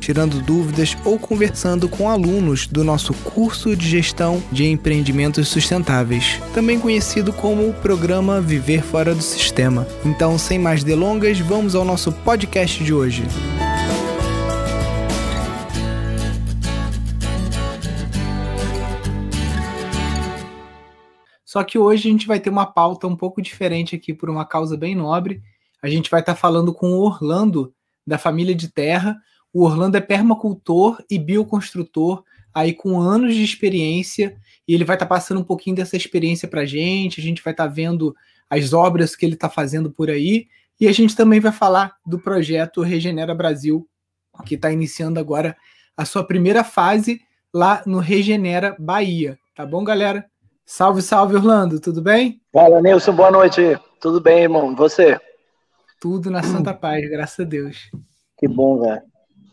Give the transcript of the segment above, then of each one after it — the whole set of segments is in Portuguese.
tirando dúvidas ou conversando com alunos do nosso curso de gestão de empreendimentos sustentáveis, também conhecido como o programa Viver Fora do Sistema. Então, sem mais delongas, vamos ao nosso podcast de hoje. Só que hoje a gente vai ter uma pauta um pouco diferente aqui por uma causa bem nobre. A gente vai estar falando com o Orlando da família de terra, o Orlando é permacultor e bioconstrutor, aí com anos de experiência, e ele vai estar tá passando um pouquinho dessa experiência para a gente. A gente vai estar tá vendo as obras que ele está fazendo por aí, e a gente também vai falar do projeto Regenera Brasil, que está iniciando agora a sua primeira fase lá no Regenera Bahia. Tá bom, galera? Salve, salve, Orlando, tudo bem? Fala, Nilson, boa noite. Tudo bem, irmão? Você? Tudo na santa paz, graças a Deus. Que bom, velho.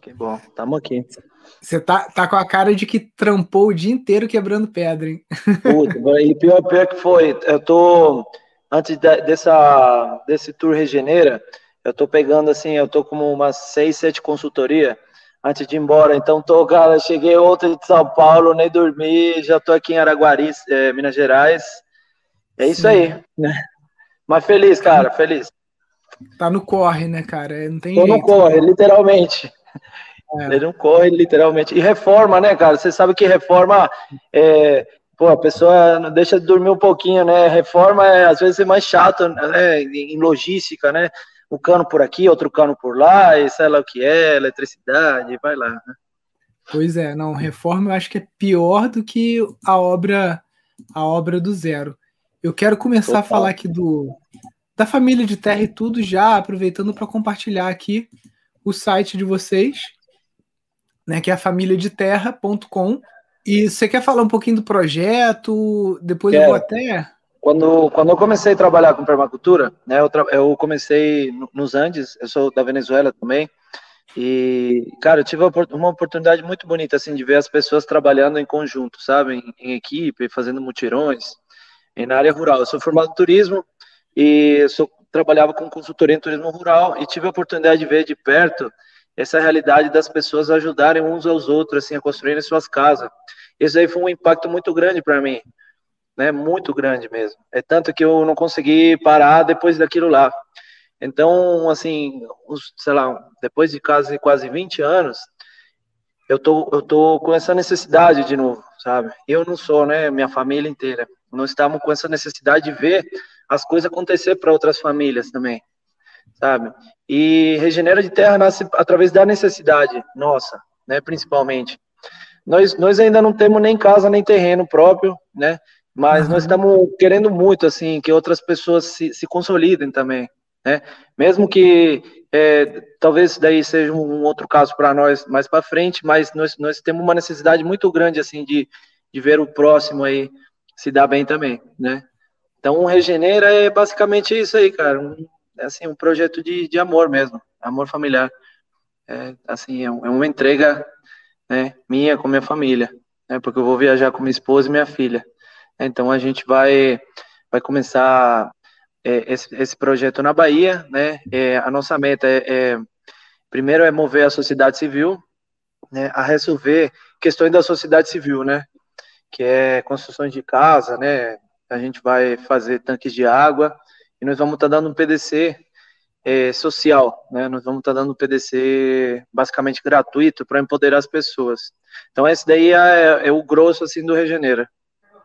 Que bom, tamo aqui. Você tá, tá com a cara de que trampou o dia inteiro quebrando pedra, hein? Puta, e pior, pior que foi, eu tô, antes de, dessa, desse tour Regenera, eu tô pegando assim, eu tô como umas seis, sete consultoria antes de ir embora, então tô, cara, cheguei ontem de São Paulo, nem dormi, já tô aqui em Araguari, é, Minas Gerais, é isso Sim. aí, né? Mas feliz, cara, feliz. Tá no corre, né, cara? Não tem Tô jeito. no corre, literalmente. É. Ele não corre, literalmente. E reforma, né, cara? Você sabe que reforma é, pô, a pessoa não deixa de dormir um pouquinho, né? Reforma é, às vezes é mais chato, né? Em logística, né? Um cano por aqui, outro cano por lá, e sei lá o que é, eletricidade, vai lá. Né? Pois é, não, reforma eu acho que é pior do que a obra a obra do zero. Eu quero começar Total. a falar aqui do da família de terra e tudo já, aproveitando para compartilhar aqui o site de vocês, né, que é a famíliadeterra.com. E você quer falar um pouquinho do projeto? Depois eu vou até. Quando, quando eu comecei a trabalhar com permacultura, né, eu, eu comecei nos Andes, eu sou da Venezuela também, e, cara, eu tive uma oportunidade muito bonita, assim, de ver as pessoas trabalhando em conjunto, sabe, em, em equipe, fazendo mutirões, e na área rural. Eu sou formado em turismo e sou, trabalhava com consultoria em turismo rural e tive a oportunidade de ver de perto essa realidade das pessoas ajudarem uns aos outros, assim, a construírem suas casas. Isso aí foi um impacto muito grande para mim, né? Muito grande mesmo. É tanto que eu não consegui parar depois daquilo lá. Então, assim, uns, sei lá, depois de quase quase 20 anos, eu tô eu tô com essa necessidade de novo, sabe? Eu não sou, né, minha família inteira. Nós estamos com essa necessidade de ver as coisas acontecer para outras famílias também sabe? E regenera de terra nasce através da necessidade nossa, né, principalmente. Nós, nós ainda não temos nem casa nem terreno próprio, né? Mas uhum. nós estamos querendo muito assim que outras pessoas se, se consolidem também, né? Mesmo que é, talvez daí seja um outro caso para nós mais para frente, mas nós, nós temos uma necessidade muito grande assim de, de ver o próximo aí se dar bem também, né? Então, Regenera é basicamente isso aí, cara, um é assim, um projeto de, de amor mesmo, amor familiar. É, assim, é, é uma entrega né, minha com minha família, né, porque eu vou viajar com minha esposa e minha filha. Então a gente vai, vai começar é, esse, esse projeto na Bahia, né? É, a nossa meta é, é, primeiro é mover a sociedade civil, né, a resolver questões da sociedade civil, né? Que é construções de casa, né? A gente vai fazer tanques de água, e nós vamos estar tá dando um PDC é, social, né? Nós vamos estar tá dando um PDC basicamente gratuito para empoderar as pessoas. Então esse daí é, é, o grosso assim do Regenera.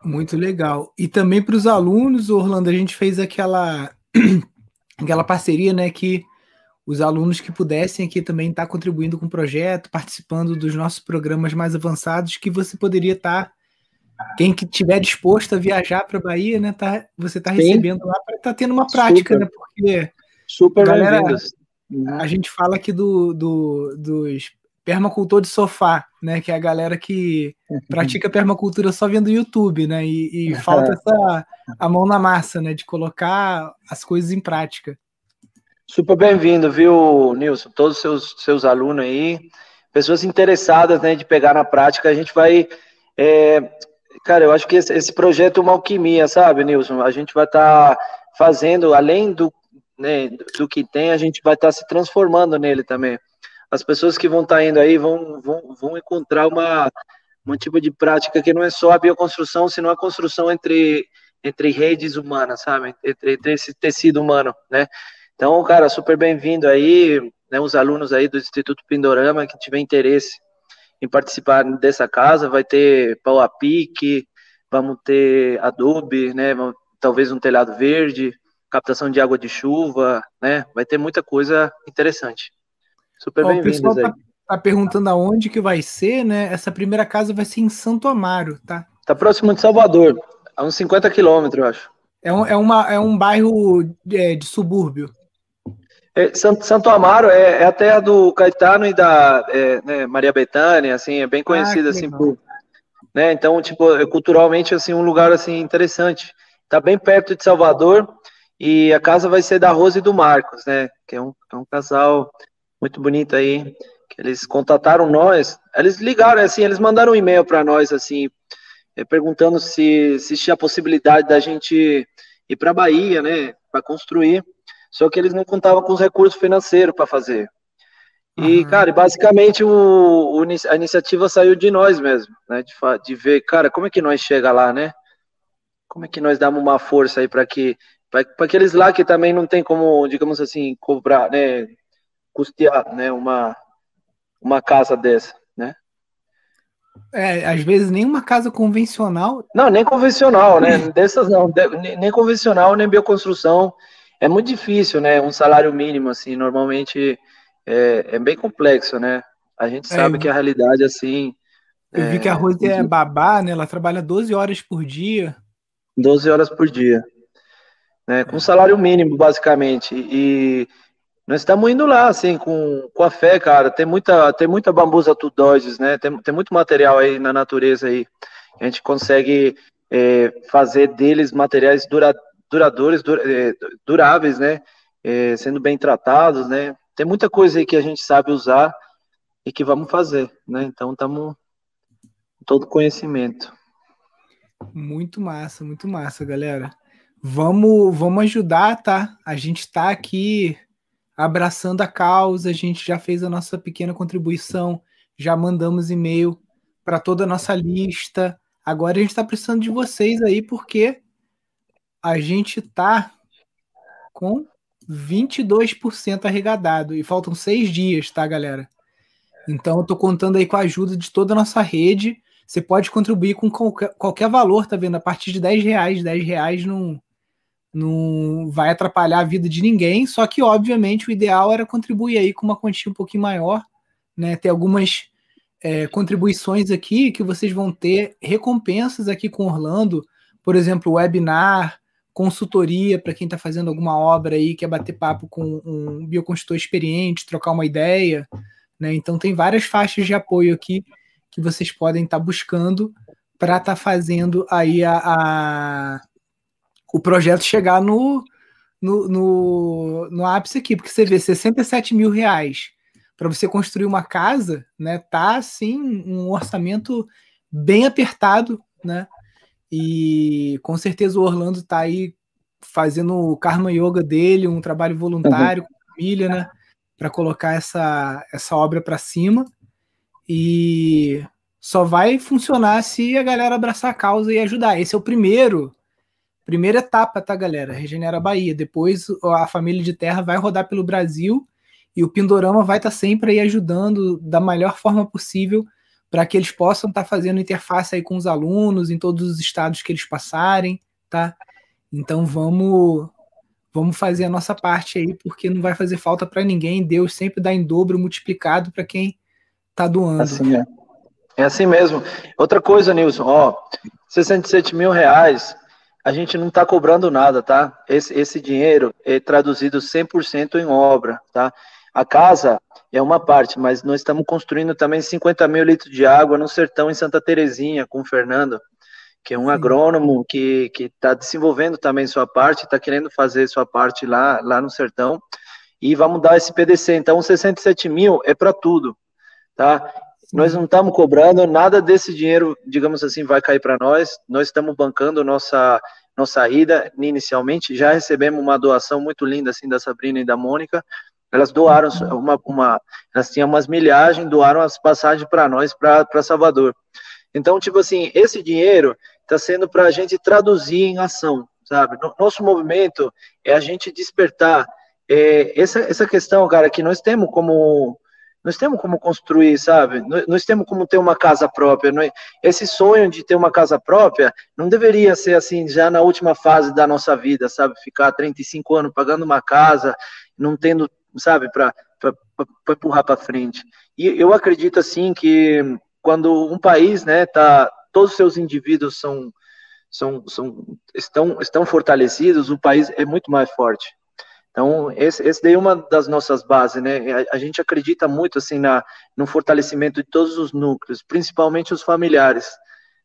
Muito legal. E também para os alunos, Orlando, a gente fez aquela aquela parceria, né, que os alunos que pudessem aqui também estar tá contribuindo com o projeto, participando dos nossos programas mais avançados, que você poderia estar tá quem que tiver disposto a viajar para a Bahia, né, tá, você está recebendo lá para estar tá tendo uma prática, super, né? Porque super galera, a gente fala aqui do, do, dos permacultor de sofá, né? Que é a galera que pratica permacultura só vendo YouTube, né? E, e falta essa a mão na massa, né? De colocar as coisas em prática. Super bem-vindo, viu, Nilson? Todos os seus, seus alunos aí, pessoas interessadas né, de pegar na prática, a gente vai. É, cara, eu acho que esse, projeto é uma alquimia, sabe, Nilson? A gente vai estar tá fazendo, além do, né, do que tem, a gente vai estar tá se transformando nele também. As pessoas que vão estar tá indo aí vão, vão, vão encontrar uma, um tipo de prática que não é só a bioconstrução, senão a construção entre, entre redes humanas, sabe? Entre, entre esse tecido humano, né? Então, cara, super bem-vindo aí, né, os alunos aí do Instituto Pindorama que tiver interesse em participar dessa casa, vai ter pau a pique, vamos ter adobe, né, talvez um telhado verde, captação de água de chuva, né, vai ter muita coisa interessante. Super bem-vindos aí. Tá, tá perguntando aonde que vai ser, né? Essa primeira casa vai ser em Santo Amaro, tá? Tá próximo de Salvador, a uns 50 quilômetros, eu acho. É um, é, uma, é um bairro de, é, de subúrbio. É, Santo, Santo, Amaro é, é, a terra do Caetano e da é, né, Maria Bethânia, assim, é bem ah, conhecida, ah, assim, por, né, então, tipo, é culturalmente, assim, um lugar, assim, interessante. Tá bem perto de Salvador e a casa vai ser da Rose e do Marcos, né, que é um, é um casal muito bonito aí, que eles contataram nós, eles ligaram, assim, eles mandaram um e-mail para nós, assim, é, perguntando se, se tinha a possibilidade da gente ir para Bahia, né, para construir, só que eles não contavam com os recursos financeiros para fazer. E, uhum. cara, basicamente o, o, a iniciativa saiu de nós mesmo, né? De, de, ver, cara, como é que nós chega lá, né? Como é que nós damos uma força aí para que para aqueles lá que também não tem como, digamos assim, cobrar, né, custear, né, uma uma casa dessa, né? É, às vezes nem uma casa convencional. Não, nem convencional, né? Dessas não, nem convencional, nem bioconstrução é muito difícil, né? Um salário mínimo, assim, normalmente é, é bem complexo, né? A gente é, sabe é, que a realidade, assim. Eu vi que a é, Rose é babá, né? Ela trabalha 12 horas por dia. 12 horas por dia. Né? Com salário mínimo, basicamente. E nós estamos indo lá, assim, com, com a fé, cara. Tem muita, tem muita bambusa tudóides, né? Tem, tem muito material aí na natureza aí. A gente consegue é, fazer deles materiais duradouros duradouros, é, duráveis, né? É, sendo bem tratados, né? Tem muita coisa aí que a gente sabe usar e que vamos fazer, né? Então estamos todo conhecimento. Muito massa, muito massa, galera. Vamos, vamos ajudar, tá? A gente está aqui abraçando a causa, a gente já fez a nossa pequena contribuição, já mandamos e-mail para toda a nossa lista. Agora a gente está precisando de vocês aí, porque a gente tá com 22% arrecadado e faltam seis dias, tá, galera? Então eu tô contando aí com a ajuda de toda a nossa rede. Você pode contribuir com qualquer, qualquer valor, tá vendo? A partir de 10 reais, 10 reais não, não vai atrapalhar a vida de ninguém. Só que, obviamente, o ideal era contribuir aí com uma quantia um pouquinho maior, né? Tem algumas é, contribuições aqui que vocês vão ter recompensas aqui com Orlando, por exemplo, webinar, consultoria para quem está fazendo alguma obra aí, quer bater papo com um bioconstrutor experiente, trocar uma ideia, né? Então tem várias faixas de apoio aqui que vocês podem estar tá buscando para estar tá fazendo aí a, a, o projeto chegar no, no, no, no ápice aqui, porque você vê 67 mil reais para você construir uma casa, né? Tá assim um orçamento bem apertado, né? E com certeza o Orlando está aí fazendo o Karma Yoga dele, um trabalho voluntário uhum. com a família, né? Para colocar essa, essa obra para cima. E só vai funcionar se a galera abraçar a causa e ajudar. Esse é o primeiro, primeira etapa, tá, galera? Regenera a Bahia. Depois a família de terra vai rodar pelo Brasil e o Pindorama vai estar tá sempre aí ajudando da melhor forma possível para que eles possam estar tá fazendo interface aí com os alunos em todos os estados que eles passarem, tá? Então vamos vamos fazer a nossa parte aí, porque não vai fazer falta para ninguém. Deus sempre dá em dobro multiplicado para quem está doando. Assim é. é assim mesmo. Outra coisa, Nilson, ó, 67 mil reais, a gente não está cobrando nada, tá? Esse, esse dinheiro é traduzido 100% em obra, tá? A casa é uma parte, mas nós estamos construindo também 50 mil litros de água no sertão em Santa Terezinha com o Fernando, que é um agrônomo que está desenvolvendo também sua parte, está querendo fazer sua parte lá, lá no sertão. e vamos dar esse PDC. Então, 67 mil é para tudo, tá? Nós não estamos cobrando nada desse dinheiro, digamos assim, vai cair para nós. Nós estamos bancando nossa nossa ida inicialmente. Já recebemos uma doação muito linda assim da Sabrina e da Mônica. Elas doaram uma, uma elas tinham umas milhagens, doaram as passagens para nós para Salvador. Então, tipo assim, esse dinheiro está sendo para a gente traduzir em ação, sabe? Nosso movimento é a gente despertar é, essa, essa questão, cara, que nós temos como nós temos como construir, sabe? Nós, temos como ter uma casa própria. Nós, esse sonho de ter uma casa própria não deveria ser assim já na última fase da nossa vida, sabe? Ficar 35 anos pagando uma casa, não tendo, sabe, para empurrar para frente. E eu acredito assim que quando um país, né, tá, todos os seus indivíduos são, são, são estão, estão fortalecidos, o país é muito mais forte. Então, esse, esse daí é uma das nossas bases, né? A, a, gente acredita muito, assim, na, no fortalecimento de todos os núcleos, principalmente os familiares,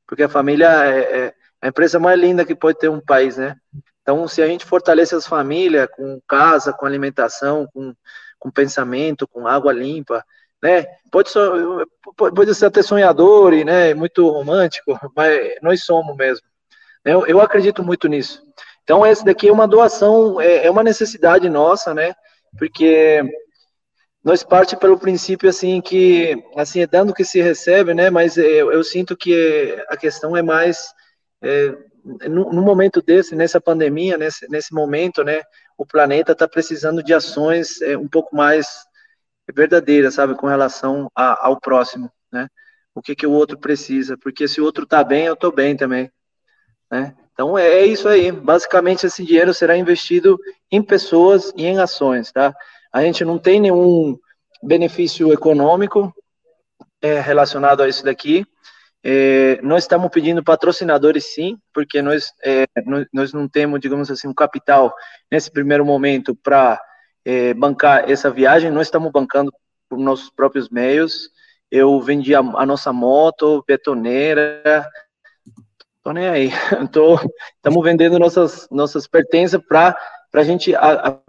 porque a família é, é a empresa mais linda que pode ter um país, né? Então, se a gente fortalece as famílias com casa, com alimentação, com, com pensamento, com água limpa, né? Pode, pode ser até sonhador e né, muito romântico, mas nós somos mesmo. Eu, eu acredito muito nisso. Então, esse daqui é uma doação, é, é uma necessidade nossa, né? Porque nós parte pelo princípio assim que assim é dando que se recebe, né? Mas eu, eu sinto que a questão é mais é, no, no, momento desse, nessa pandemia, nesse, nesse momento, né? O planeta está precisando de ações é, um pouco mais verdadeiras, sabe, com relação a, ao próximo, né? O que que o outro precisa? Porque se o outro está bem, eu estou bem também, né? Então é, é isso aí. Basicamente esse dinheiro será investido em pessoas e em ações, tá? A gente não tem nenhum benefício econômico é, relacionado a isso daqui. É, nós estamos pedindo patrocinadores sim, porque nós, é, nós não temos, digamos assim, um capital nesse primeiro momento para é, bancar essa viagem. Nós estamos bancando por nossos próprios meios. Eu vendi a, a nossa moto, betoneira, tô nem aí. Estamos vendendo nossas, nossas pertences para a gente,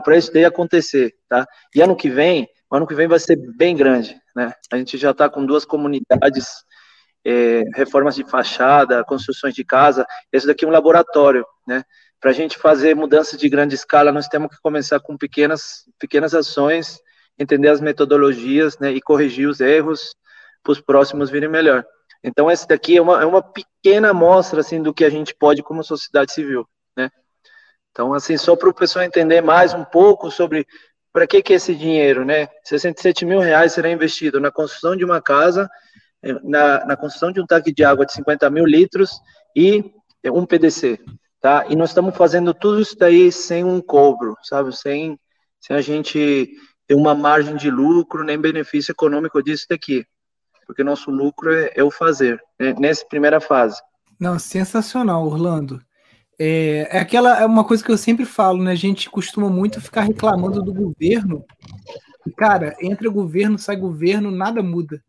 para isso daí acontecer, tá? E ano que vem, ano que vem vai ser bem grande, né? A gente já está com duas comunidades, é, reformas de fachada, construções de casa. Esse daqui é um laboratório, né? Para a gente fazer mudanças de grande escala, nós temos que começar com pequenas, pequenas ações, entender as metodologias, né? E corrigir os erros para os próximos virem melhor. Então, esse daqui é uma, é uma pequena amostra, assim, do que a gente pode como sociedade civil, né? Então, assim, só para o pessoal entender mais um pouco sobre para que que é esse dinheiro, né? 67 mil reais será investido na construção de uma casa, na, na construção de um tanque de água de 50 mil litros e um PDC, tá? E nós estamos fazendo tudo isso daí sem um cobro, sabe? Sem, sem a gente ter uma margem de lucro nem benefício econômico disso daqui porque nosso lucro é, é o fazer, né, nessa primeira fase. Não, sensacional, Orlando. É, é aquela é uma coisa que eu sempre falo, né? A gente costuma muito ficar reclamando do governo. Cara, entra governo, sai governo, nada muda.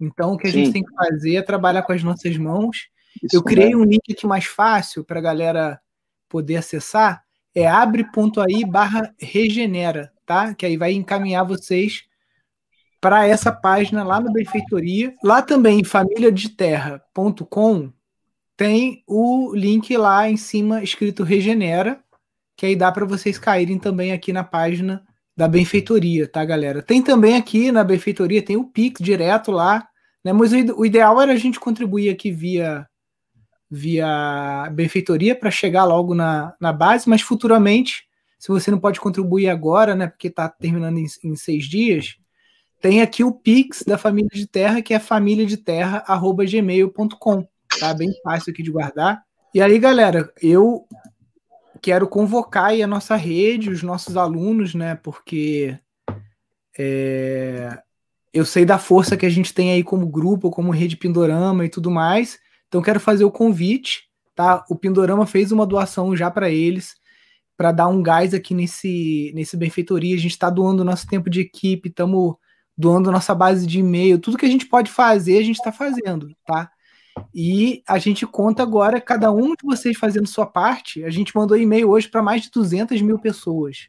Então, o que a Sim. gente tem que fazer é trabalhar com as nossas mãos. Isso eu criei um link aqui mais fácil para a galera poder acessar. É abre.ai barra regenera, tá? Que aí vai encaminhar vocês para essa página lá na benfeitoria. Lá também, famíliadeterra.com, tem o link lá em cima escrito Regenera, que aí dá para vocês caírem também aqui na página da benfeitoria, tá, galera? Tem também aqui na benfeitoria, tem o Pix direto lá, né? Mas o ideal era a gente contribuir aqui via via benfeitoria para chegar logo na, na base, mas futuramente, se você não pode contribuir agora, né, porque está terminando em, em seis dias, tem aqui o Pix da Família de Terra, que é famíliadeterra.gmail.com. Tá bem fácil aqui de guardar. E aí, galera, eu quero convocar aí a nossa rede, os nossos alunos, né? Porque é, eu sei da força que a gente tem aí como grupo, como rede Pindorama e tudo mais. Então, quero fazer o convite, tá? O Pindorama fez uma doação já para eles, para dar um gás aqui nesse, nesse benfeitoria. A gente está doando nosso tempo de equipe, estamos doando nossa base de e-mail, tudo que a gente pode fazer, a gente está fazendo, tá? E a gente conta agora, cada um de vocês fazendo sua parte. A gente mandou e-mail hoje para mais de 200 mil pessoas.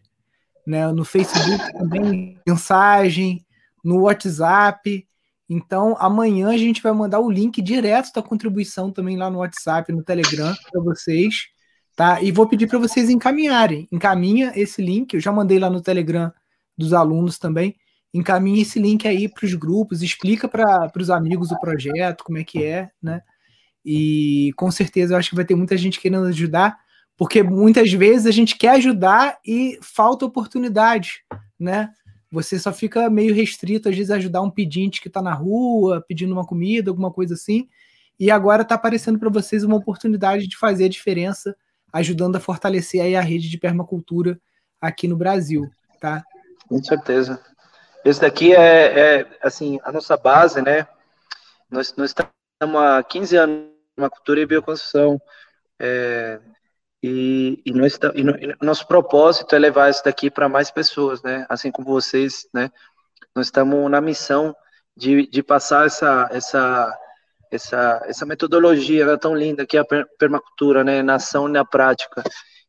né? No Facebook também, mensagem, no WhatsApp. Então, amanhã a gente vai mandar o link direto da contribuição também lá no WhatsApp, no Telegram para vocês, tá? E vou pedir para vocês encaminharem. Encaminha esse link, eu já mandei lá no Telegram dos alunos também. Encaminhe esse link aí para os grupos, explica para os amigos o projeto, como é que é, né? E com certeza eu acho que vai ter muita gente querendo ajudar, porque muitas vezes a gente quer ajudar e falta oportunidade, né? Você só fica meio restrito, às vezes, a ajudar um pedinte que está na rua, pedindo uma comida, alguma coisa assim. E agora está aparecendo para vocês uma oportunidade de fazer a diferença, ajudando a fortalecer aí a rede de permacultura aqui no Brasil, tá? Com certeza. Esse daqui é, é assim, a nossa base, né? Nós, nós estamos há 15 anos na cultura e bioconstrução. É, e, e, nós, e, no, e nosso propósito é levar isso daqui para mais pessoas, né? Assim como vocês, né? Nós estamos na missão de, de passar essa, essa, essa, essa metodologia né, tão linda que é a permacultura, né? Na ação e na prática,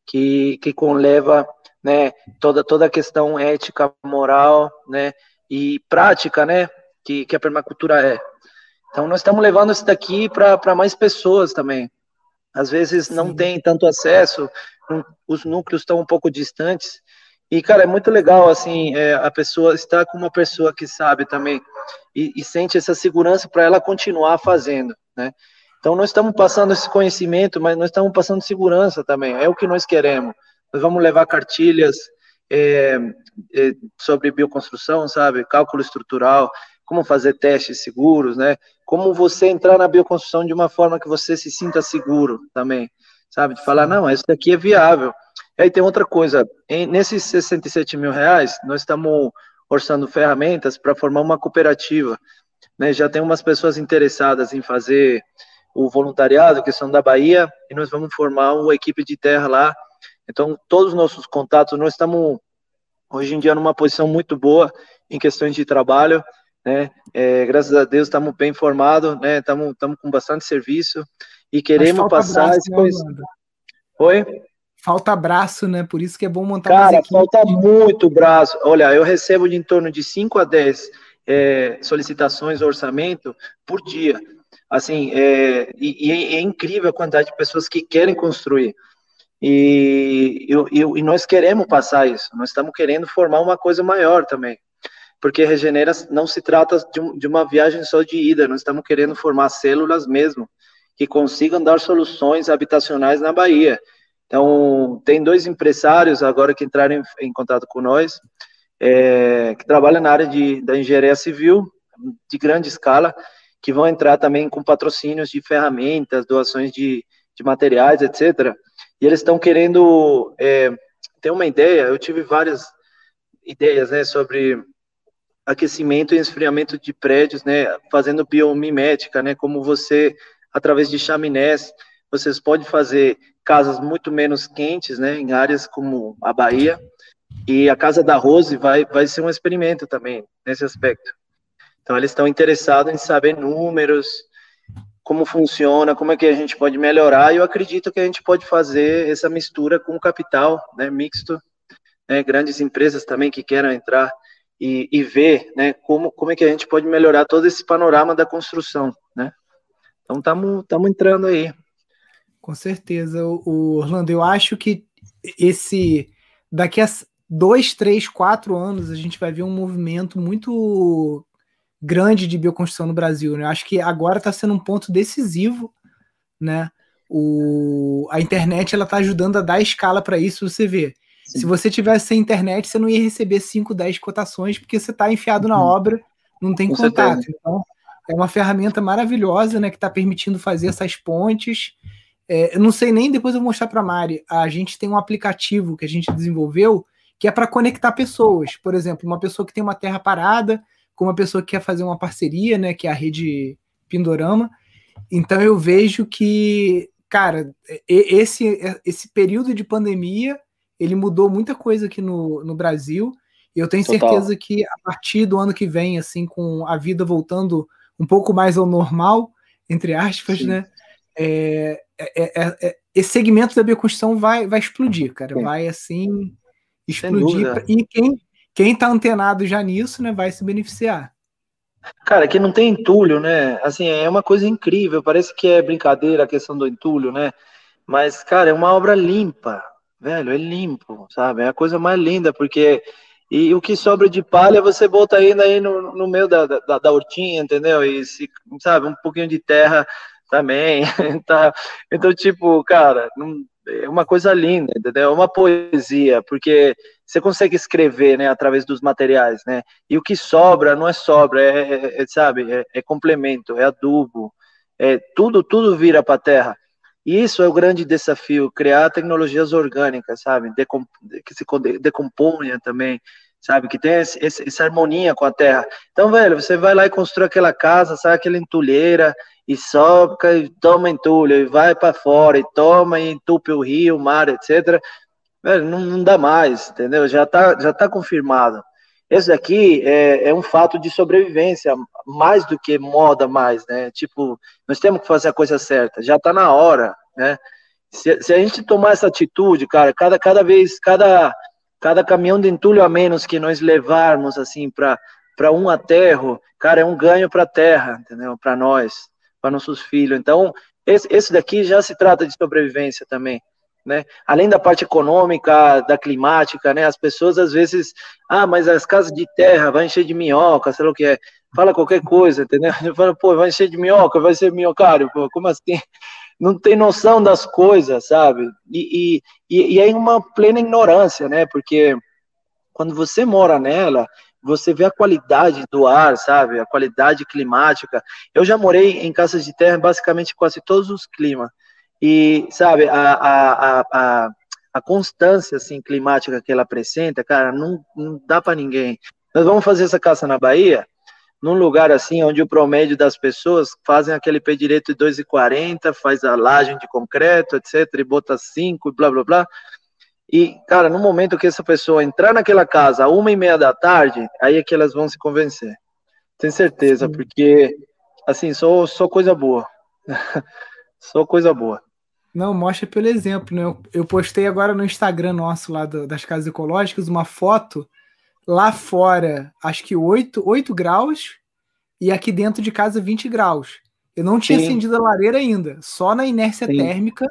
que, que conleva né, toda, toda a questão ética, moral, né? E prática, né? Que, que a permacultura é. Então, nós estamos levando isso daqui para mais pessoas também às vezes não Sim. tem tanto acesso, os núcleos estão um pouco distantes. E, cara, é muito legal, assim, é, a pessoa estar com uma pessoa que sabe também e, e sente essa segurança para ela continuar fazendo, né? Então, nós estamos passando esse conhecimento, mas nós estamos passando segurança também, é o que nós queremos. Nós vamos levar cartilhas é, é, sobre bioconstrução, sabe? Cálculo estrutural, como fazer testes seguros, né? Como você entrar na bioconstrução de uma forma que você se sinta seguro também, sabe? De falar, não, isso daqui é viável. E aí tem outra coisa, em, nesses 67 mil reais, nós estamos orçando ferramentas para formar uma cooperativa, né? Já tem umas pessoas interessadas em fazer o voluntariado, que são da Bahia, e nós vamos formar uma equipe de terra lá. Então, todos os nossos contatos, nós estamos hoje em dia numa posição muito boa em questões de trabalho, né? É, graças a Deus estamos bem formados, né? Estamos com bastante serviço e queremos passar braço, esse né, Oi? Falta braço, né? Por isso que é bom montar Cara, falta muito braço. Olha, eu recebo de em torno de 5 a 10 é, solicitações, orçamento por dia. Assim, é, e, e é, é incrível a quantidade de pessoas que querem construir. E, e, e, nós queremos passar isso, nós estamos querendo formar uma coisa maior também porque regenera não se trata de, de uma viagem só de ida, nós estamos querendo formar células mesmo que consigam dar soluções habitacionais na Bahia. Então, tem dois empresários agora que entraram em, em contato com nós, é, que trabalham na área de, da engenharia civil, de grande escala, que vão entrar também com patrocínios de ferramentas, doações de, de materiais, etc. E eles estão querendo é, ter uma ideia, eu tive várias ideias né, sobre aquecimento e esfriamento de prédios, né, fazendo biomimética, né, como você, através de chaminés, vocês podem fazer casas muito menos quentes, né, em áreas como a Bahia, e a Casa da Rose vai, vai ser um experimento também, nesse aspecto. Então, eles estão interessados em saber números, como funciona, como é que a gente pode melhorar, e eu acredito que a gente pode fazer essa mistura com o capital, né, mixto, né, grandes empresas também que queiram entrar e, e ver né, como, como é que a gente pode melhorar todo esse panorama da construção, né? Então estamos entrando aí. Com certeza, o, Orlando, eu acho que esse daqui a dois, três, quatro anos a gente vai ver um movimento muito grande de bioconstrução no Brasil. Né? Eu acho que agora está sendo um ponto decisivo, né? O, a internet ela está ajudando a dar escala para isso. Você vê, se você tivesse sem internet, você não ia receber 5, 10 cotações, porque você está enfiado na uhum. obra, não tem Com contato. Certeza. Então, é uma ferramenta maravilhosa, né, que está permitindo fazer essas pontes. É, eu não sei nem, depois eu vou mostrar para a Mari. A gente tem um aplicativo que a gente desenvolveu que é para conectar pessoas. Por exemplo, uma pessoa que tem uma terra parada com uma pessoa que quer fazer uma parceria, né, que é a rede Pindorama. Então eu vejo que, cara, esse, esse período de pandemia ele mudou muita coisa aqui no, no Brasil. E eu tenho Total. certeza que a partir do ano que vem, assim, com a vida voltando um pouco mais ao normal, entre aspas, Sim. né? É, é, é, é esse segmento da bioconstrução vai, vai explodir, cara. Sim. Vai assim explodir. E quem, quem tá antenado já nisso, né, vai se beneficiar. Cara, que não tem entulho, né? Assim, é uma coisa incrível. Parece que é brincadeira a questão do entulho, né? Mas, cara, é uma obra limpa, velho. É limpo, sabe? É a coisa mais linda, porque. E o que sobra de palha você bota ainda aí no, no meio da, da, da hortinha, entendeu? E, se, sabe, um pouquinho de terra também. tá? Então, tipo, cara, não, é uma coisa linda, entendeu? É uma poesia, porque você consegue escrever, né, através dos materiais, né? E o que sobra não é sobra, é, é, é sabe, é, é, complemento, é adubo, é tudo, tudo vira para a terra. Isso é o grande desafio, criar tecnologias orgânicas, sabe, Decom que se decomponham também, sabe, que tem esse, essa harmonia com a terra. Então, velho, você vai lá e constrói aquela casa, sabe, aquela entulheira, e soca e toma entulho, e vai para fora, e toma e entupe o rio, o mar, etc. Velho, não, não dá mais, entendeu? Já está já tá confirmado. Esse aqui é, é, um fato de sobrevivência, mais do que moda mais, né? Tipo, nós temos que fazer a coisa certa, já está na hora, né? Se, se, a gente tomar essa atitude, cara, cada, cada vez, cada, cada caminhão de entulho a menos que nós levarmos, assim, para um aterro, cara, é um ganho para a terra, entendeu? Para nós para nossos filhos. Então, esse, esse daqui já se trata de sobrevivência também. Né? Além da parte econômica, da climática, né? As pessoas às vezes, ah, mas as casas de terra vai encher de minhoca, sei lá o que é. Fala qualquer coisa, entendeu? Fala, pô, vai encher de minhoca, vai ser minhocário, pô, como assim? Não tem noção das coisas, sabe? E, e, e é uma plena ignorância, né? Porque quando você mora nela, você vê a qualidade do ar, sabe? A qualidade climática. Eu já morei em casas de terra basicamente quase todos os climas. E, sabe, a, a, a, a constância assim, climática que ela apresenta, cara, não, não dá para ninguém. Nós vamos fazer essa caça na Bahia, num lugar assim, onde o promédio das pessoas fazem aquele pé direito de 2,40, faz a laje de concreto, etc., e bota 5, blá, blá, blá. E, cara, no momento que essa pessoa entrar naquela casa, uma e meia da tarde, aí é que elas vão se convencer. Tenho certeza, Sim. porque, assim, só, só coisa boa. só coisa boa. Não, mostra pelo exemplo, né? Eu, postei agora no Instagram nosso lá do, das casas ecológicas uma foto lá fora, acho que 8, 8 graus, e aqui dentro de casa 20 graus. Eu não tinha Sim. acendido a lareira ainda, só na inércia Sim. térmica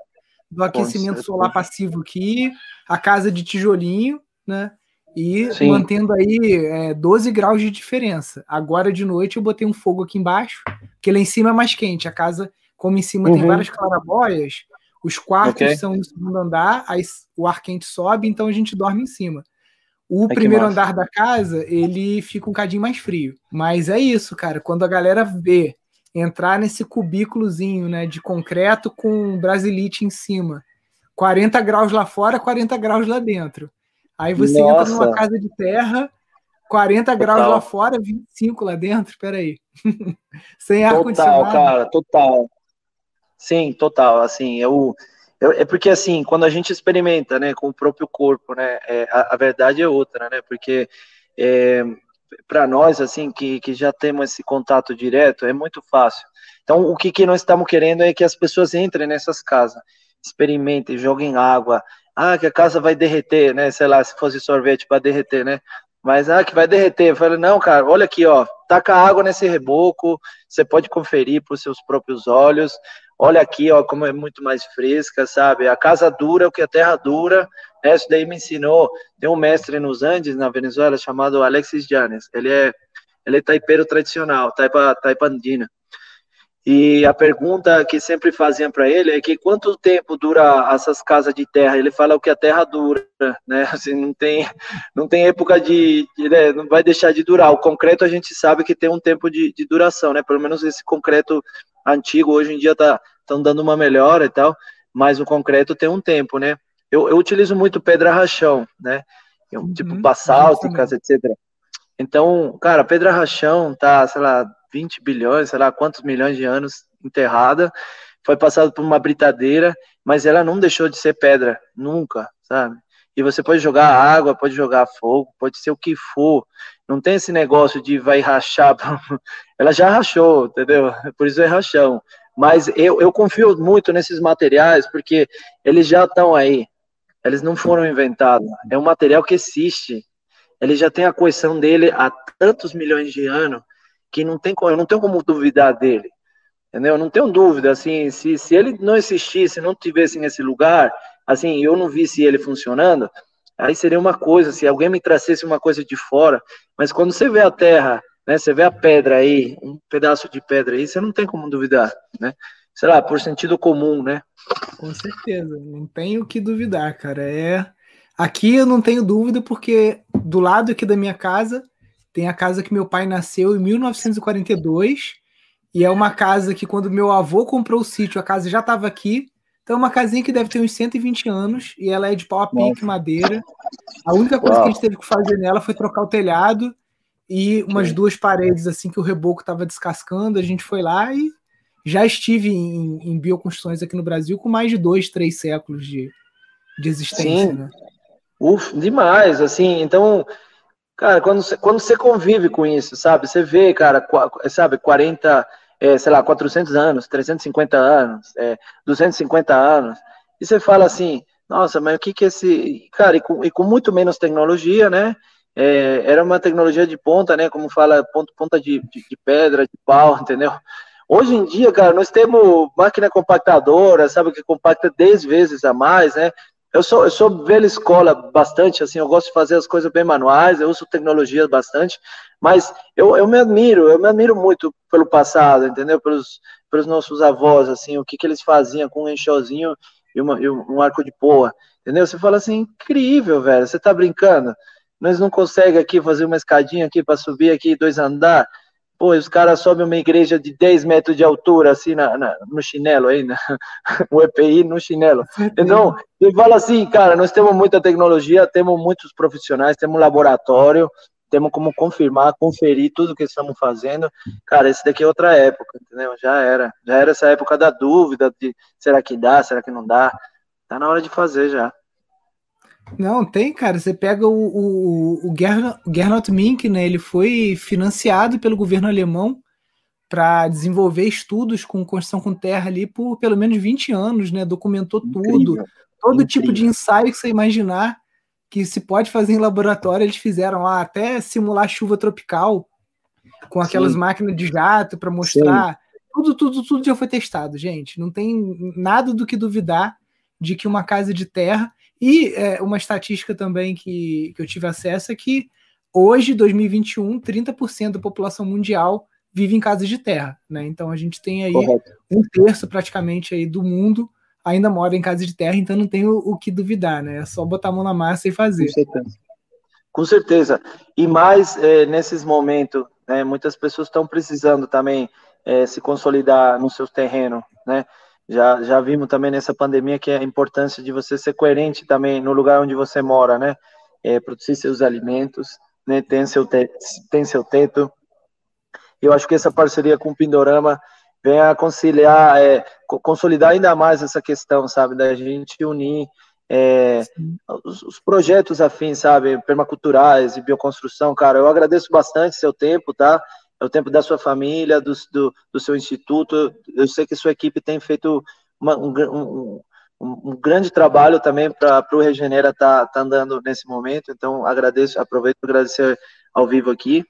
do aquecimento solar passivo aqui, a casa de tijolinho, né? E Sim. mantendo aí é, 12 graus de diferença. Agora de noite eu botei um fogo aqui embaixo, porque lá em cima é mais quente. A casa, como em cima uhum. tem várias clarabóias, os quartos okay. são no segundo andar, aí o ar quente sobe, então a gente dorme em cima. O Ai, primeiro andar da casa, ele fica um cadinho mais frio. Mas é isso, cara. Quando a galera vê entrar nesse cubículozinho né, de concreto com brasilite em cima. 40 graus lá fora, 40 graus lá dentro. Aí você Nossa. entra numa casa de terra, 40 total. graus lá fora, 25 lá dentro, peraí. Sem ar-condicionado. Total, cara, total. Sim, total. Assim, eu, eu, é porque assim, quando a gente experimenta, né, com o próprio corpo, né, é, a, a, verdade é outra, né, porque é, para nós, assim, que, que já temos esse contato direto, é muito fácil. Então, o que, que nós estamos querendo é que as pessoas entrem nessas casas, experimentem, joguem água. Ah, que a casa vai derreter, né? Sei lá, se fosse sorvete para derreter, né? Mas, ah, que vai derreter. Eu falei, não, cara, olha aqui, ó, taca água nesse reboco, você pode conferir por seus próprios olhos. Olha aqui, ó, como é muito mais fresca, sabe? A casa dura, o que a terra dura, né? Isso daí me ensinou. Tem um mestre nos Andes, na Venezuela, chamado Alexis Janes. Ele é, ele é taipeiro tradicional, taipa, taipa andina. E a pergunta que sempre faziam para ele é que quanto tempo dura essas casas de terra? Ele fala o que a terra dura, né? Assim, não tem, não tem época de, de né? não vai deixar de durar. O concreto a gente sabe que tem um tempo de, de duração, né? Pelo menos esse concreto antigo hoje em dia tá estão dando uma melhora e tal, mas o concreto tem um tempo, né? Eu, eu utilizo muito pedra rachão, né? Uhum, tipo basálticas, etc. Então, cara, pedra rachão tá, sei lá, 20 bilhões, sei lá quantos milhões de anos enterrada, foi passado por uma britadeira, mas ela não deixou de ser pedra, nunca, sabe? E você pode jogar água, pode jogar fogo, pode ser o que for. Não tem esse negócio de vai rachar. Ela já rachou, entendeu? Por isso é rachão. Mas eu, eu confio muito nesses materiais, porque eles já estão aí, eles não foram inventados. É um material que existe. Ele já tem a coesão dele há tantos milhões de anos que não tem, eu não tenho como duvidar dele. Entendeu? Eu não tenho dúvida, assim, se, se ele não existisse, não tivesse nesse lugar, assim, eu não visse ele funcionando, aí seria uma coisa, se alguém me trouxesse uma coisa de fora, mas quando você vê a terra, né, você vê a pedra aí, um pedaço de pedra aí, você não tem como duvidar, né? Sei lá, por sentido comum, né? Com certeza, não tenho que duvidar, cara. É aqui eu não tenho dúvida porque do lado aqui da minha casa tem a casa que meu pai nasceu em 1942 e é uma casa que quando meu avô comprou o sítio, a casa já estava aqui. Então é uma casinha que deve ter uns 120 anos e ela é de pau a pique, madeira. A única coisa Uau. que a gente teve que fazer nela foi trocar o telhado e umas duas paredes assim que o reboco estava descascando. A gente foi lá e já estive em, em bioconstruções aqui no Brasil com mais de dois, três séculos de, de existência. Sim. Né? Uf, demais, assim, então, cara, quando você, quando você convive com isso, sabe, você vê, cara, sabe, 40, é, sei lá, 400 anos, 350 anos, é, 250 anos, e você fala assim, nossa, mas o que que esse, cara, e com, e com muito menos tecnologia, né, é, era uma tecnologia de ponta, né, como fala, ponta, ponta de, de, de pedra, de pau, entendeu? Hoje em dia, cara, nós temos máquina compactadora, sabe, que compacta 10 vezes a mais, né? Eu sou, eu sou velha escola bastante, assim, eu gosto de fazer as coisas bem manuais, eu uso tecnologia bastante, mas eu, eu me admiro, eu me admiro muito pelo passado, entendeu? Pelos, pelos nossos avós, assim, o que, que eles faziam com um enxozinho e, uma, e um arco de poa, entendeu? Você fala assim, incrível, velho, você tá brincando? Nós não conseguimos aqui fazer uma escadinha aqui para subir aqui dois andar, Pô, os caras sobem uma igreja de 10 metros de altura, assim, na, na no chinelo aí, né? o EPI no chinelo. Então, ele fala assim, cara, nós temos muita tecnologia, temos muitos profissionais, temos laboratório, temos como confirmar, conferir tudo que estamos fazendo. Cara, esse daqui é outra época, entendeu? Já era. Já era essa época da dúvida, de será que dá, será que não dá. Tá na hora de fazer já. Não, tem, cara. Você pega o, o, o Gernot Mink, né? Ele foi financiado pelo governo alemão para desenvolver estudos com construção com terra ali por pelo menos 20 anos, né? Documentou Incrível. tudo. Todo Incrível. tipo de ensaio que você imaginar que se pode fazer em laboratório, eles fizeram lá, até simular chuva tropical com aquelas Sim. máquinas de jato para mostrar. Sim. Tudo, tudo, tudo já foi testado, gente. Não tem nada do que duvidar de que uma casa de terra e é, uma estatística também que, que eu tive acesso é que hoje, 2021, 30% da população mundial vive em casas de terra, né? Então a gente tem aí Correto. um terço praticamente aí do mundo ainda mora em casas de terra, então não tem o, o, que duvidar, né? É só botar a mão na massa e fazer. Com certeza. Com certeza. E mais é, nesses momentos, né, muitas pessoas estão precisando também é, se consolidar no seu terreno, né? Já, já vimos também nessa pandemia que é a importância de você ser coerente também no lugar onde você mora, né? É, produzir seus alimentos, né? Tem seu, te, tem seu teto. Eu acho que essa parceria com o Pindorama vem a conciliar, é, consolidar ainda mais essa questão, sabe? Da gente unir é, os, os, projetos afins, sabe? Permaculturais e bioconstrução, cara. Eu agradeço bastante seu tempo, tá? É o tempo da sua família, do, do, do seu instituto. Eu sei que sua equipe tem feito uma, um, um, um, grande trabalho também para o Regenera tá, tá andando nesse momento. Então, agradeço, aproveito para agradecer ao vivo aqui.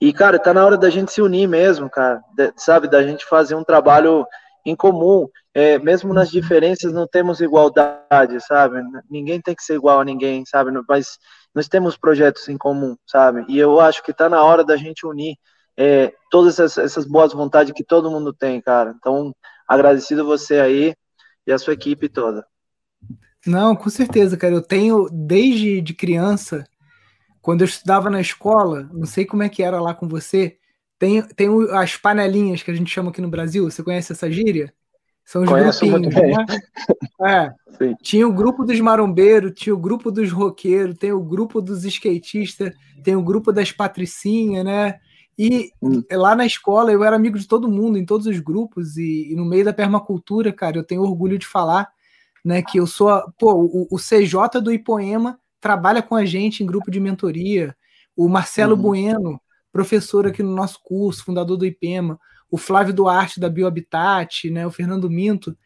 E, cara, tá na hora da gente se unir mesmo, cara, de, sabe? Da gente fazer um trabalho em comum. É, mesmo nas diferenças, não temos igualdade, sabe? Ninguém tem que ser igual a ninguém, sabe? Mas nós temos projetos em comum, sabe? E eu acho que tá na hora da gente unir é, todas essas, essas, boas vontades que todo mundo tem, cara. Então, agradecido você aí e a sua equipe toda. Não, com certeza, cara. Eu tenho, desde de criança, quando eu estudava na escola, não sei como é que era lá com você, tem, tem as panelinhas que a gente chama aqui no Brasil. Você conhece essa gíria? São os Conheço grupinhos, né? É. Tinha o grupo dos marombeiros, tinha o grupo dos roqueiros, tem o grupo dos skatistas, tem o grupo das patricinhas, né? E hum. lá na escola eu era amigo de todo mundo, em todos os grupos, e, e, no meio da permacultura, cara, eu tenho orgulho de falar, né, que eu sou, pô, o, o CJ do Ipoema trabalha com a gente em grupo de mentoria, o Marcelo uhum. Bueno, professor aqui no nosso curso, fundador do IPEMA, o Flávio Duarte da Biohabitat, né, o Fernando Minto.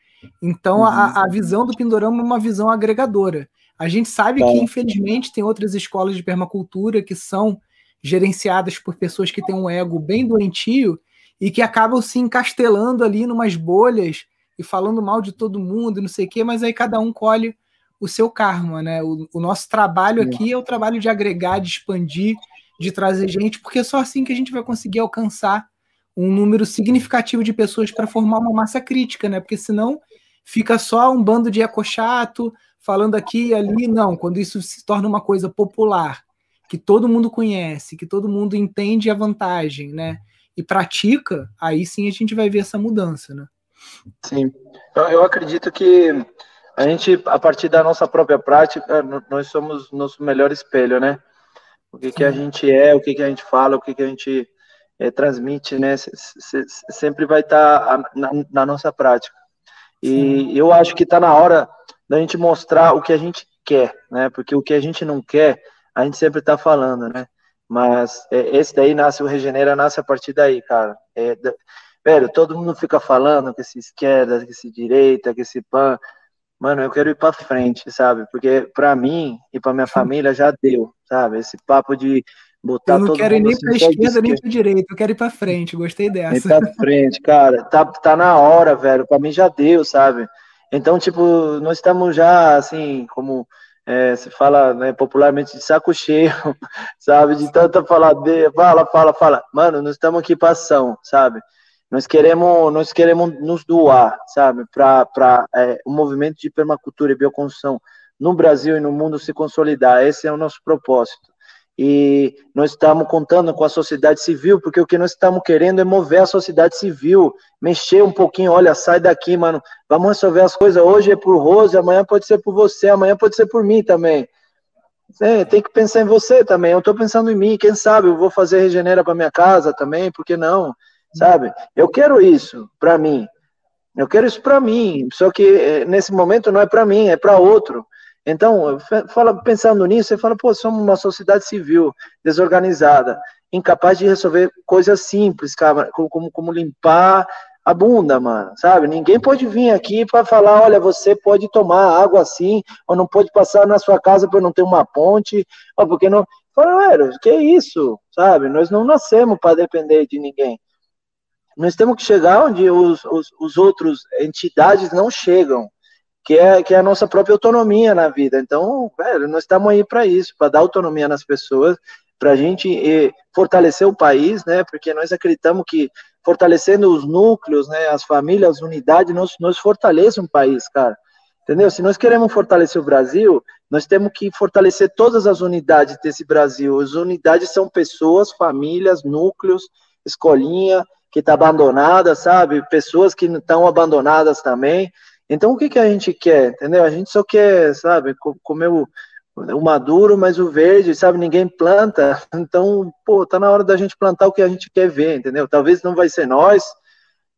Então, uhum. a, a visão do Pindorama é uma visão agregadora. A gente sabe que, infelizmente, tem outras escolas de permacultura que são gerenciadas por pessoas que têm um ego bem doentio e que acabam se encastelando ali numas bolhas e falando mal de todo mundo e não sei o quê, mas aí cada um colhe o seu karma, né? O, o nosso trabalho aqui é o trabalho de agregar, de expandir, de trazer gente, porque é só assim que a gente vai conseguir alcançar um número significativo de pessoas para formar uma massa crítica, né? Porque senão fica só um bando de ecochato falando aqui e ali. Não, quando isso se torna uma coisa popular, que todo mundo conhece, que todo mundo entende a vantagem, né? E pratica, aí sim a gente vai ver essa mudança, né? Sim, eu acredito que a gente, a partir da nossa própria prática, nós somos nosso melhor espelho, né? O que, que a gente é, o que, que a gente fala, o que, que a gente é, transmite, né? sempre vai estar tá na, na, nossa prática. E Sim. eu acho que está na hora da gente mostrar o que a gente quer, né? Porque o que a gente não quer, a gente sempre está falando, né? Mas é, esse daí nasce, o Regenera nasce a partir daí, cara. É, velho, todo mundo fica falando que se esquerda, que se direita, que se pan mano, eu quero ir para frente, sabe? Porque para mim e para minha família já deu, sabe? Esse papo de botar Eu não quero ir nem para esquerda nem para direita, eu quero ir para frente, gostei dessa. Ir para frente, cara, tá, tá na hora, velho. Para mim já deu, sabe? Então, tipo, nós estamos já assim, como é, se fala né, popularmente de saco cheio, sabe? De tanta falar, de, fala, fala, fala. Mano, nós estamos aqui para ação, sabe? Nós queremos, nós queremos nos doar, sabe, para é, o movimento de permacultura e bioconstrução no Brasil e no mundo se consolidar. Esse é o nosso propósito. E nós estamos contando com a sociedade civil, porque o que nós estamos querendo é mover a sociedade civil, mexer um pouquinho. Olha, sai daqui, mano. Vamos resolver as coisas. Hoje é por Rose, amanhã pode ser por você, amanhã pode ser por mim também. É, tem que pensar em você também. Eu estou pensando em mim. Quem sabe eu vou fazer regenera para minha casa também? Por que não? sabe? Eu quero isso para mim. Eu quero isso para mim. Só que eh, nesse momento não é para mim, é para outro. Então, fala, pensando nisso, você fala, pô, somos uma sociedade civil desorganizada, incapaz de resolver coisas simples, cara, como, como limpar a bunda, mano, sabe? Ninguém pode vir aqui para falar, olha, você pode tomar água assim, ou não pode passar na sua casa por não ter uma ponte, ou porque não. Fala, velho, que isso, sabe? Nós não nascemos para depender de ninguém. Nós temos que chegar onde os, os, os outros entidades não chegam, que é, que é a nossa própria autonomia na vida. Então, velho, nós estamos aí para isso, para dar autonomia nas pessoas, para a gente fortalecer o país, né? Porque nós acreditamos que fortalecendo os núcleos, né, as famílias, as unidades, nós, nós fortalece um país, cara. Entendeu? Se nós queremos fortalecer o Brasil, nós temos que fortalecer todas as unidades desse Brasil. As unidades são pessoas, famílias, núcleos, escolinha, que está abandonada, sabe? Pessoas que estão abandonadas também. Então, o que, que a gente quer, entendeu? A gente só quer, sabe, comer o, o maduro, mas o verde, sabe, ninguém planta. Então, pô, tá na hora da gente plantar o que a gente quer ver, entendeu? Talvez não vai ser nós,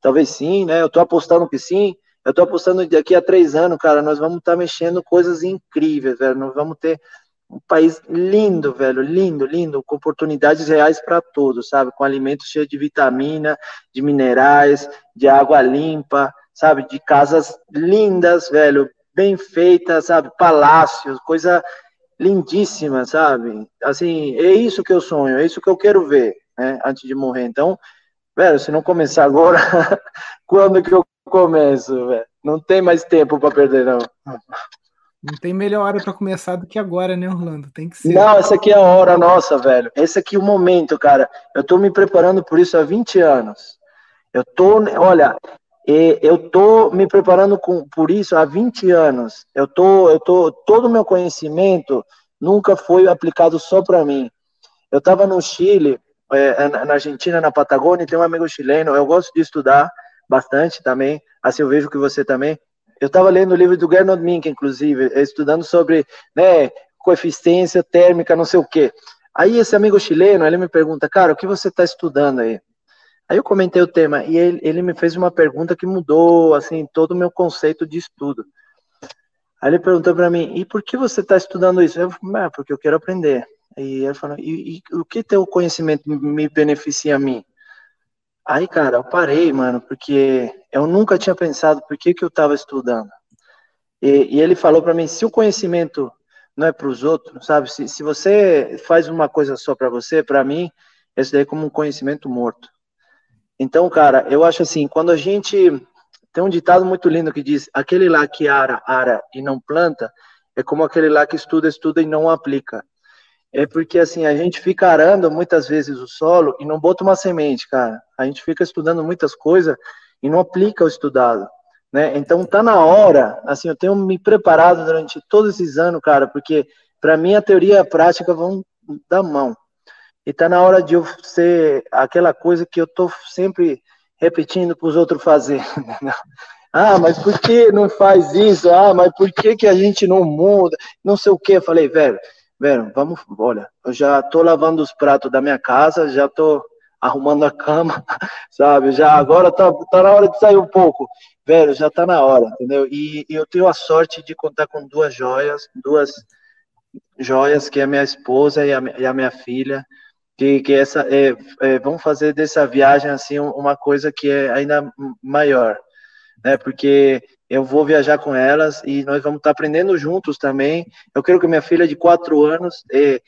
talvez sim, né? Eu tô apostando que sim. Eu tô apostando daqui a três anos, cara, nós vamos estar tá mexendo coisas incríveis, velho. Nós vamos ter um país lindo, velho, lindo, lindo, com oportunidades reais para todos, sabe? Com alimentos cheios de vitamina, de minerais, de água limpa, sabe? De casas lindas, velho, bem feitas, sabe? Palácios, coisa lindíssima, sabe? Assim, é isso que eu sonho, é isso que eu quero ver, né? Antes de morrer. Então, velho, se não começar agora, quando que eu começo, velho? Não tem mais tempo para perder, não. Não tem melhor hora para começar do que agora, né, Orlando? Tem que ser. Não, essa aqui é a hora nossa, velho. Esse aqui é o momento, cara. Eu tô me preparando por isso há 20 anos. Eu tô, olha, eu tô me preparando com, por isso há 20 anos. Eu tô, eu tô, todo o meu conhecimento nunca foi aplicado só para mim. Eu estava no Chile, é, na Argentina, na Patagônia, tem um amigo chileno. Eu gosto de estudar bastante também. Assim eu vejo que você também. Eu estava lendo o livro do Gernot Mink, inclusive, estudando sobre né, coeficiência térmica, não sei o quê. Aí esse amigo chileno, ele me pergunta, cara, o que você está estudando aí? Aí eu comentei o tema e ele, ele me fez uma pergunta que mudou, assim, todo o meu conceito de estudo. Aí ele perguntou para mim, e por que você está estudando isso? Eu falei, ah, porque eu quero aprender. E ele falou, e, e o que teu conhecimento me beneficia a mim? Aí, cara, eu parei, mano, porque eu nunca tinha pensado por que, que eu estava estudando. E, e, ele falou para mim: se o conhecimento não é para os outros, sabe? Se, se você faz uma coisa só para você, para mim, isso daí é como um conhecimento morto. Então, cara, eu acho assim, quando a gente tem um ditado muito lindo que diz: aquele lá que ara, ara e não planta, é como aquele lá que estuda, estuda e não aplica. É porque assim, a gente fica arando muitas vezes o solo e não bota uma semente, cara. A gente fica estudando muitas coisas e não aplica o estudado. Né? Então tá na hora, assim, eu tenho me preparado durante todos esses anos, cara, porque para mim a teoria e a prática vão da mão. E tá na hora de eu ser aquela coisa que eu tô sempre repetindo para os outros fazer. ah, mas por que não faz isso? Ah, mas por que, que a gente não muda? Não sei o que. Eu falei, velho, velho, vamos, olha, eu já tô lavando os pratos da minha casa, já tô arrumando a cama, sabe? Já agora tá, tá na hora de sair um pouco velho, já tá na hora, entendeu? E, e, eu tenho a sorte de contar com duas joias, duas joias, que é a minha esposa e a, e a minha filha, que, que essa, é, é, vão fazer dessa viagem, assim, uma coisa que é ainda maior, né? Porque eu vou viajar com elas e nós vamos estar tá aprendendo juntos também. Eu quero que minha filha de quatro anos é,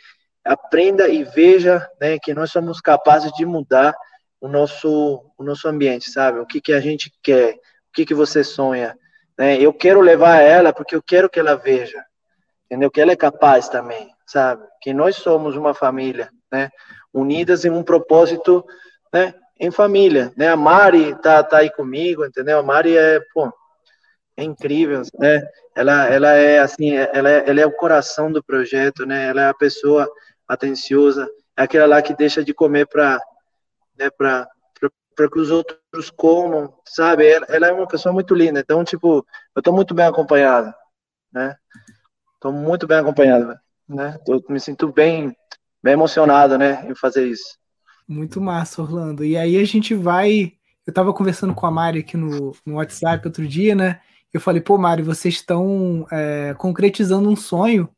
aprenda e veja né, que nós somos capazes de mudar o nosso, o nosso ambiente, sabe? O que, que a gente quer, o que, que você sonha. Né? Eu quero levar ela porque eu quero que ela veja, entendeu? Que ela é capaz também, sabe? Que nós somos uma família, né? Unidas em um propósito, né? Em família, né? A Mari tá, tá aí comigo, entendeu? A Mari é, pô, é incrível, né? Ela, ela é assim, ela é, ela é o coração do projeto, né? Ela é a pessoa atenciosa, é aquela lá que deixa de comer para né, para para que os outros comam, sabe? Ela, ela, é uma pessoa muito linda. Então, tipo, eu tô muito bem acompanhado, né? Tô muito bem acompanhado, né? Tô, me sinto bem, bem emocionado, né, em fazer isso. Muito massa, Orlando. E aí a gente vai. Eu tava conversando com a Mari aqui no, no WhatsApp outro dia, né? Eu falei, pô, Mari, vocês estão é, concretizando um sonho,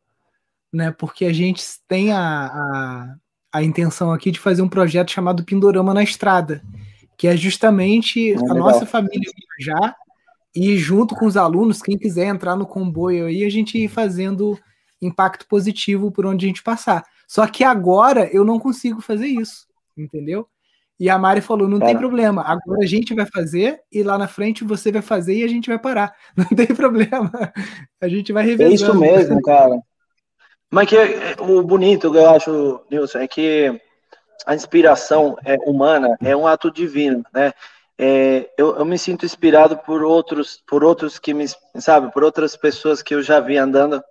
né? Porque a gente tem a, a, a intenção aqui de fazer um projeto chamado Pindorama na Estrada que é justamente é a nossa família viajar e junto com os alunos, quem quiser entrar no comboio aí, a gente ir fazendo impacto positivo por onde a gente passar. Só que agora eu não consigo fazer isso, entendeu? E a Mari falou: não tem problema, agora a gente vai fazer e lá na frente você vai fazer e a gente vai parar. Não tem problema. A gente vai revezando. É isso mesmo, cara. Mas que o bonito que eu acho, Nilson, é que a inspiração é, humana é um ato divino, né? É, eu, eu, me sinto inspirado por outros, por outros que me, sabe, por outras pessoas que eu já vi andando.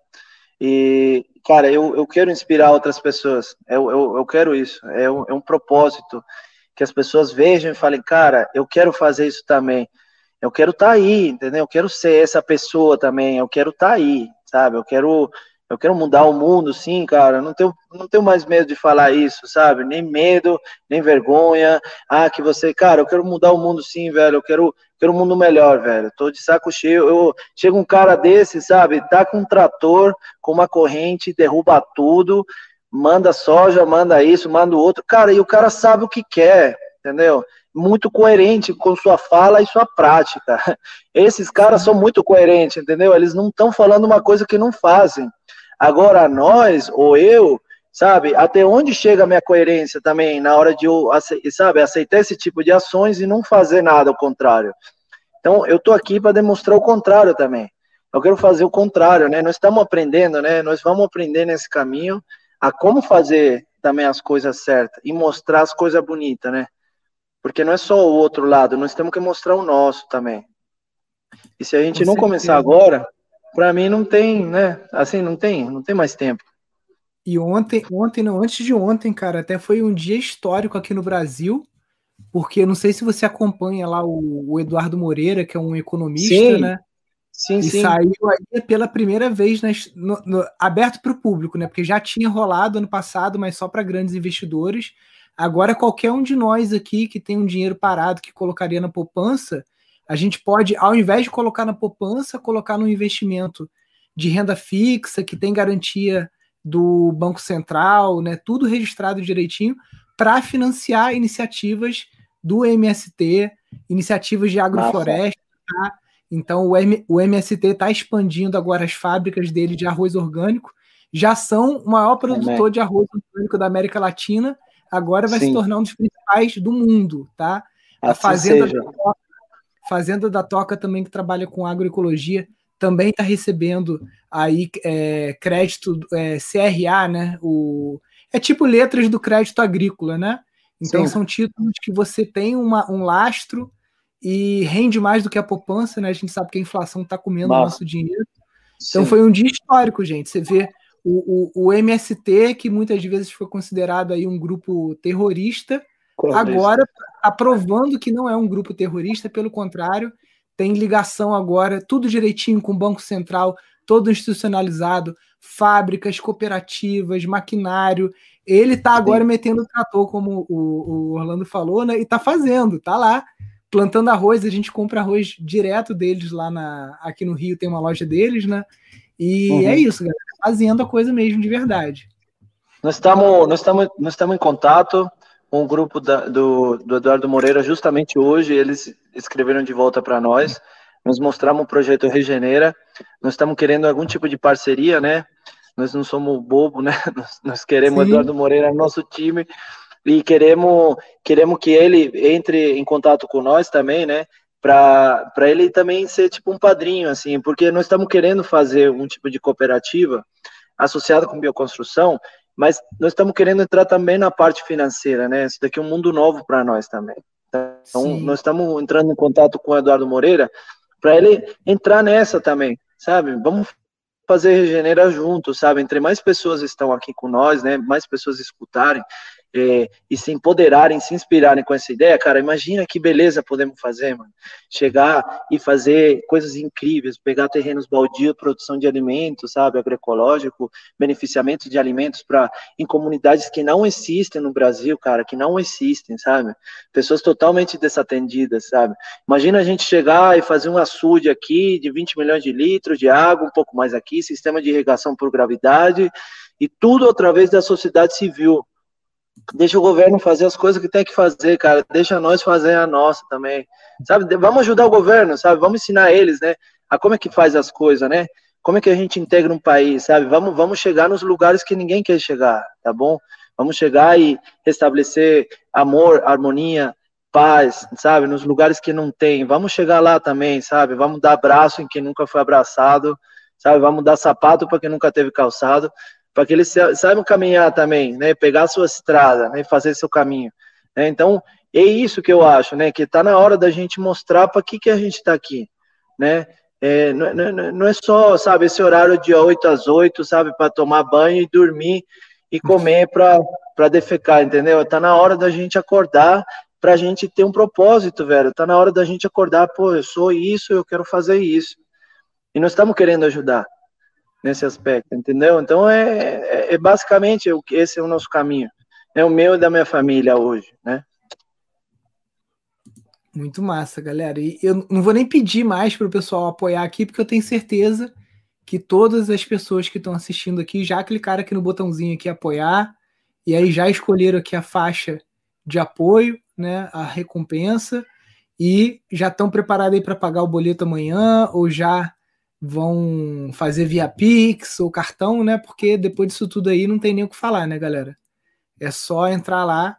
E, cara, eu, eu quero inspirar outras pessoas. Eu, eu, eu quero isso. É um, é um propósito que as pessoas vejam e falem, cara, eu quero fazer isso também. Eu quero estar tá aí, entendeu? Eu quero ser essa pessoa também. Eu quero estar tá aí, sabe? Eu quero eu quero mudar o mundo, sim, cara. Não tenho, não tenho mais medo de falar isso, sabe? Nem medo, nem vergonha. Ah, que você, cara, eu quero mudar o mundo, sim, velho. Eu quero, quero um mundo melhor, velho. Tô de saco cheio. Eu chega um cara desse, sabe? Tá com um trator, com uma corrente, derruba tudo, manda soja, manda isso, manda o outro. Cara, e o cara sabe o que quer, entendeu? muito coerente com sua fala e sua prática. Esses caras são muito coerentes, entendeu? Eles não estão falando uma coisa que não fazem. Agora, nós, ou eu, sabe, até onde chega a minha coerência também na hora de eu, sabe, aceitar esse tipo de ações e não fazer nada ao contrário. Então, eu tô aqui para demonstrar o contrário também. Eu quero fazer o contrário, né? Nós estamos aprendendo, né? Nós vamos aprender nesse caminho a como fazer também as coisas certas e mostrar as coisas bonitas, né? Porque não é só o outro lado, nós temos que mostrar o nosso também. E se a gente Com não certeza. começar agora, para mim não tem, né? Assim, não tem, não tem mais tempo. E ontem, ontem, não, antes de ontem, cara, até foi um dia histórico aqui no Brasil, porque não sei se você acompanha lá o, o Eduardo Moreira, que é um economista, sim. né? Sim, e sim. saiu aí pela primeira vez nas, no, no, aberto para o público, né? Porque já tinha rolado ano passado, mas só para grandes investidores. Agora, qualquer um de nós aqui que tem um dinheiro parado que colocaria na poupança, a gente pode, ao invés de colocar na poupança, colocar no investimento de renda fixa, que tem garantia do Banco Central, né, tudo registrado direitinho, para financiar iniciativas do MST, iniciativas de agrofloresta. Tá? Então, o, M, o MST está expandindo agora as fábricas dele de arroz orgânico. já são o maior produtor é, de arroz orgânico da América Latina, agora vai Sim. se tornar um dos principais do mundo, tá? A assim Fazenda da, Toca, Fazenda da Toca também, que trabalha com agroecologia, também está recebendo aí é, crédito é, CRA, né? O, é tipo letras do crédito agrícola, né? Então Sim. são títulos que você tem uma, um lastro e rende mais do que a poupança, né? A gente sabe que a inflação está comendo o nosso dinheiro. Então Sim. foi um dia histórico, gente. Você vê o, o, o, MST, que muitas vezes foi considerado aí um grupo terrorista, agora aprovando que não é um grupo terrorista, pelo contrário, tem ligação agora, tudo direitinho com o Banco Central, todo institucionalizado, fábricas, cooperativas, maquinário. Ele está agora Sim. metendo o trator, como o, o, Orlando falou, né? E está fazendo, tá lá plantando arroz. A gente compra arroz direto deles lá na, aqui no Rio, tem uma loja deles, né? E uhum. é isso, galera, fazendo a coisa mesmo de verdade. Nós estamos, nós estamos, nós estamos em contato o grupo da, do, do Eduardo Moreira justamente hoje. Eles escreveram de volta para nós. Nós mostramos o projeto Regenera. Nós estamos querendo algum tipo de parceria, né? Nós não somos bobo, né? Nós, nós queremos Sim. Eduardo Moreira no nosso time e queremos queremos que ele entre em contato com nós também, né? Para ele também ser tipo um padrinho, assim, porque nós estamos querendo fazer um tipo de cooperativa associada com bioconstrução, mas nós estamos querendo entrar também na parte financeira, né? Isso daqui é um mundo novo para nós também. Então, Sim. nós estamos entrando em contato com o Eduardo Moreira para ele entrar nessa também, sabe? Vamos fazer Regenera junto, sabe? Entre mais pessoas estão aqui com nós, né? Mais pessoas escutarem, é, e se empoderarem, se inspirarem com essa ideia, cara, imagina que beleza podemos fazer, mano. Chegar e fazer coisas incríveis, pegar terrenos baldios, produção de alimentos, sabe, agroecológico, beneficiamento de alimentos para em comunidades que não existem no Brasil, cara, que não existem, sabe? Pessoas totalmente desatendidas, sabe? Imagina a gente chegar e fazer um açude aqui de 20 milhões de litros de água, um pouco mais aqui, sistema de irrigação por gravidade, e tudo através da sociedade civil Deixa o governo fazer as coisas que tem que fazer, cara. Deixa nós fazer a nossa também. Sabe? Vamos ajudar o governo, sabe? Vamos ensinar eles, né? A como é que faz as coisas, né? Como é que a gente integra um país, sabe? Vamos, vamos chegar nos lugares que ninguém quer chegar, tá bom? Vamos chegar e restabelecer amor, harmonia, paz, sabe? Nos lugares que não tem. Vamos chegar lá também, sabe? Vamos dar abraço em quem nunca foi abraçado, sabe? Vamos dar sapato para quem nunca teve calçado para que eles saibam caminhar também, né? Pegar a sua estrada, né? Fazer seu caminho. Né? Então, é isso que eu acho, né? Que está na hora da gente mostrar para que, que a gente está aqui, né? É, não, não, não, é só, sabe, esse horário de 8 às 8, sabe, para tomar banho e dormir e comer para defecar, entendeu? Está na hora da gente acordar para a gente ter um propósito, velho. Está na hora da gente acordar, pô, eu sou isso, eu quero fazer isso. E nós estamos querendo ajudar nesse aspecto, entendeu? Então é, é, é basicamente esse é o nosso caminho, é o meu e da minha família hoje, né? Muito massa, galera. E eu não vou nem pedir mais para o pessoal apoiar aqui, porque eu tenho certeza que todas as pessoas que estão assistindo aqui já clicaram aqui no botãozinho aqui apoiar e aí já escolheram aqui a faixa de apoio, né, a recompensa e já estão preparados aí para pagar o boleto amanhã ou já vão fazer via Pix ou cartão, né? Porque depois disso tudo aí não tem nem o que falar, né, galera? É só entrar lá,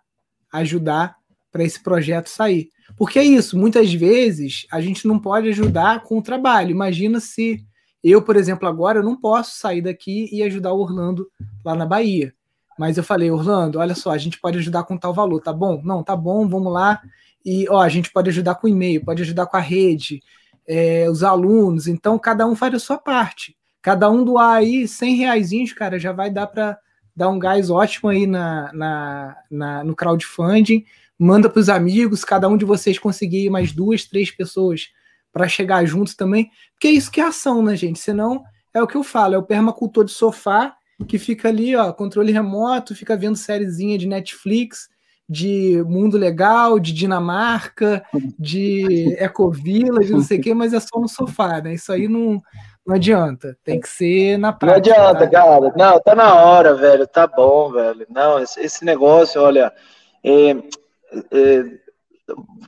ajudar para esse projeto sair. Porque é isso, muitas vezes a gente não pode ajudar com o trabalho. Imagina se eu, por exemplo, agora eu não posso sair daqui e ajudar o Orlando lá na Bahia. Mas eu falei, Orlando, olha só, a gente pode ajudar com tal valor, tá bom? Não, tá bom, vamos lá. E ó, a gente pode ajudar com e-mail, pode ajudar com a rede, é, os alunos, então cada um faz a sua parte. Cada um doar aí 100 reais, cara, já vai dar para dar um gás ótimo aí na, na, na no crowdfunding. Manda para os amigos, cada um de vocês conseguir mais duas, três pessoas para chegar juntos também, porque é isso que é ação, né, gente? Senão é o que eu falo, é o permacultor de sofá que fica ali, ó, controle remoto, fica vendo sériezinha de Netflix, de Mundo Legal, de Dinamarca, de Ecovila, de não sei o quê, mas é só no sofá, né? Isso aí não, não adianta. Tem que ser na prática. Não adianta, tá? cara. Não, tá na hora, velho. Tá bom, velho. Não, esse, negócio, olha. É, é,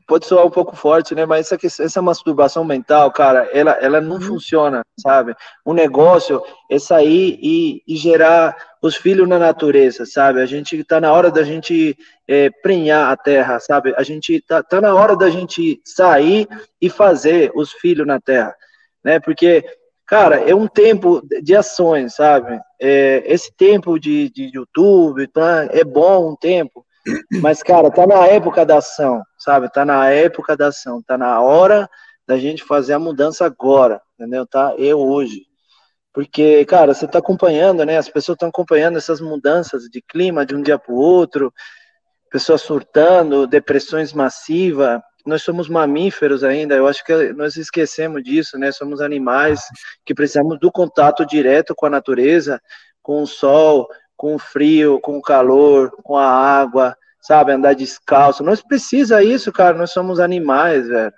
pode soar um pouco forte, né? Mas essa, essa masturbação mental, cara, ela, ela não uhum. funciona, sabe? O negócio é sair e, e, gerar os filhos na natureza, sabe? A gente tá na hora da gente é, prenhar a terra, sabe? A gente tá, tá na hora da gente sair e fazer os filhos na terra, né? Porque cara, é um tempo de ações, sabe? É, esse tempo de, de YouTube tá, é bom um tempo, mas, cara, tá na época da ação, sabe? Tá na época da ação, tá na hora da gente fazer a mudança agora, entendeu? Tá? Eu hoje. Porque, cara, você tá acompanhando, né? As pessoas estão acompanhando essas mudanças de clima de um dia para o outro, pessoas surtando, depressões massivas. Nós somos mamíferos ainda, eu acho que nós esquecemos disso, né? Somos animais que precisamos do contato direto com a natureza, com o sol, com o frio, com o calor, com a água, sabe? Andar descalço. Nós precisa isso, cara. Nós somos animais, velho.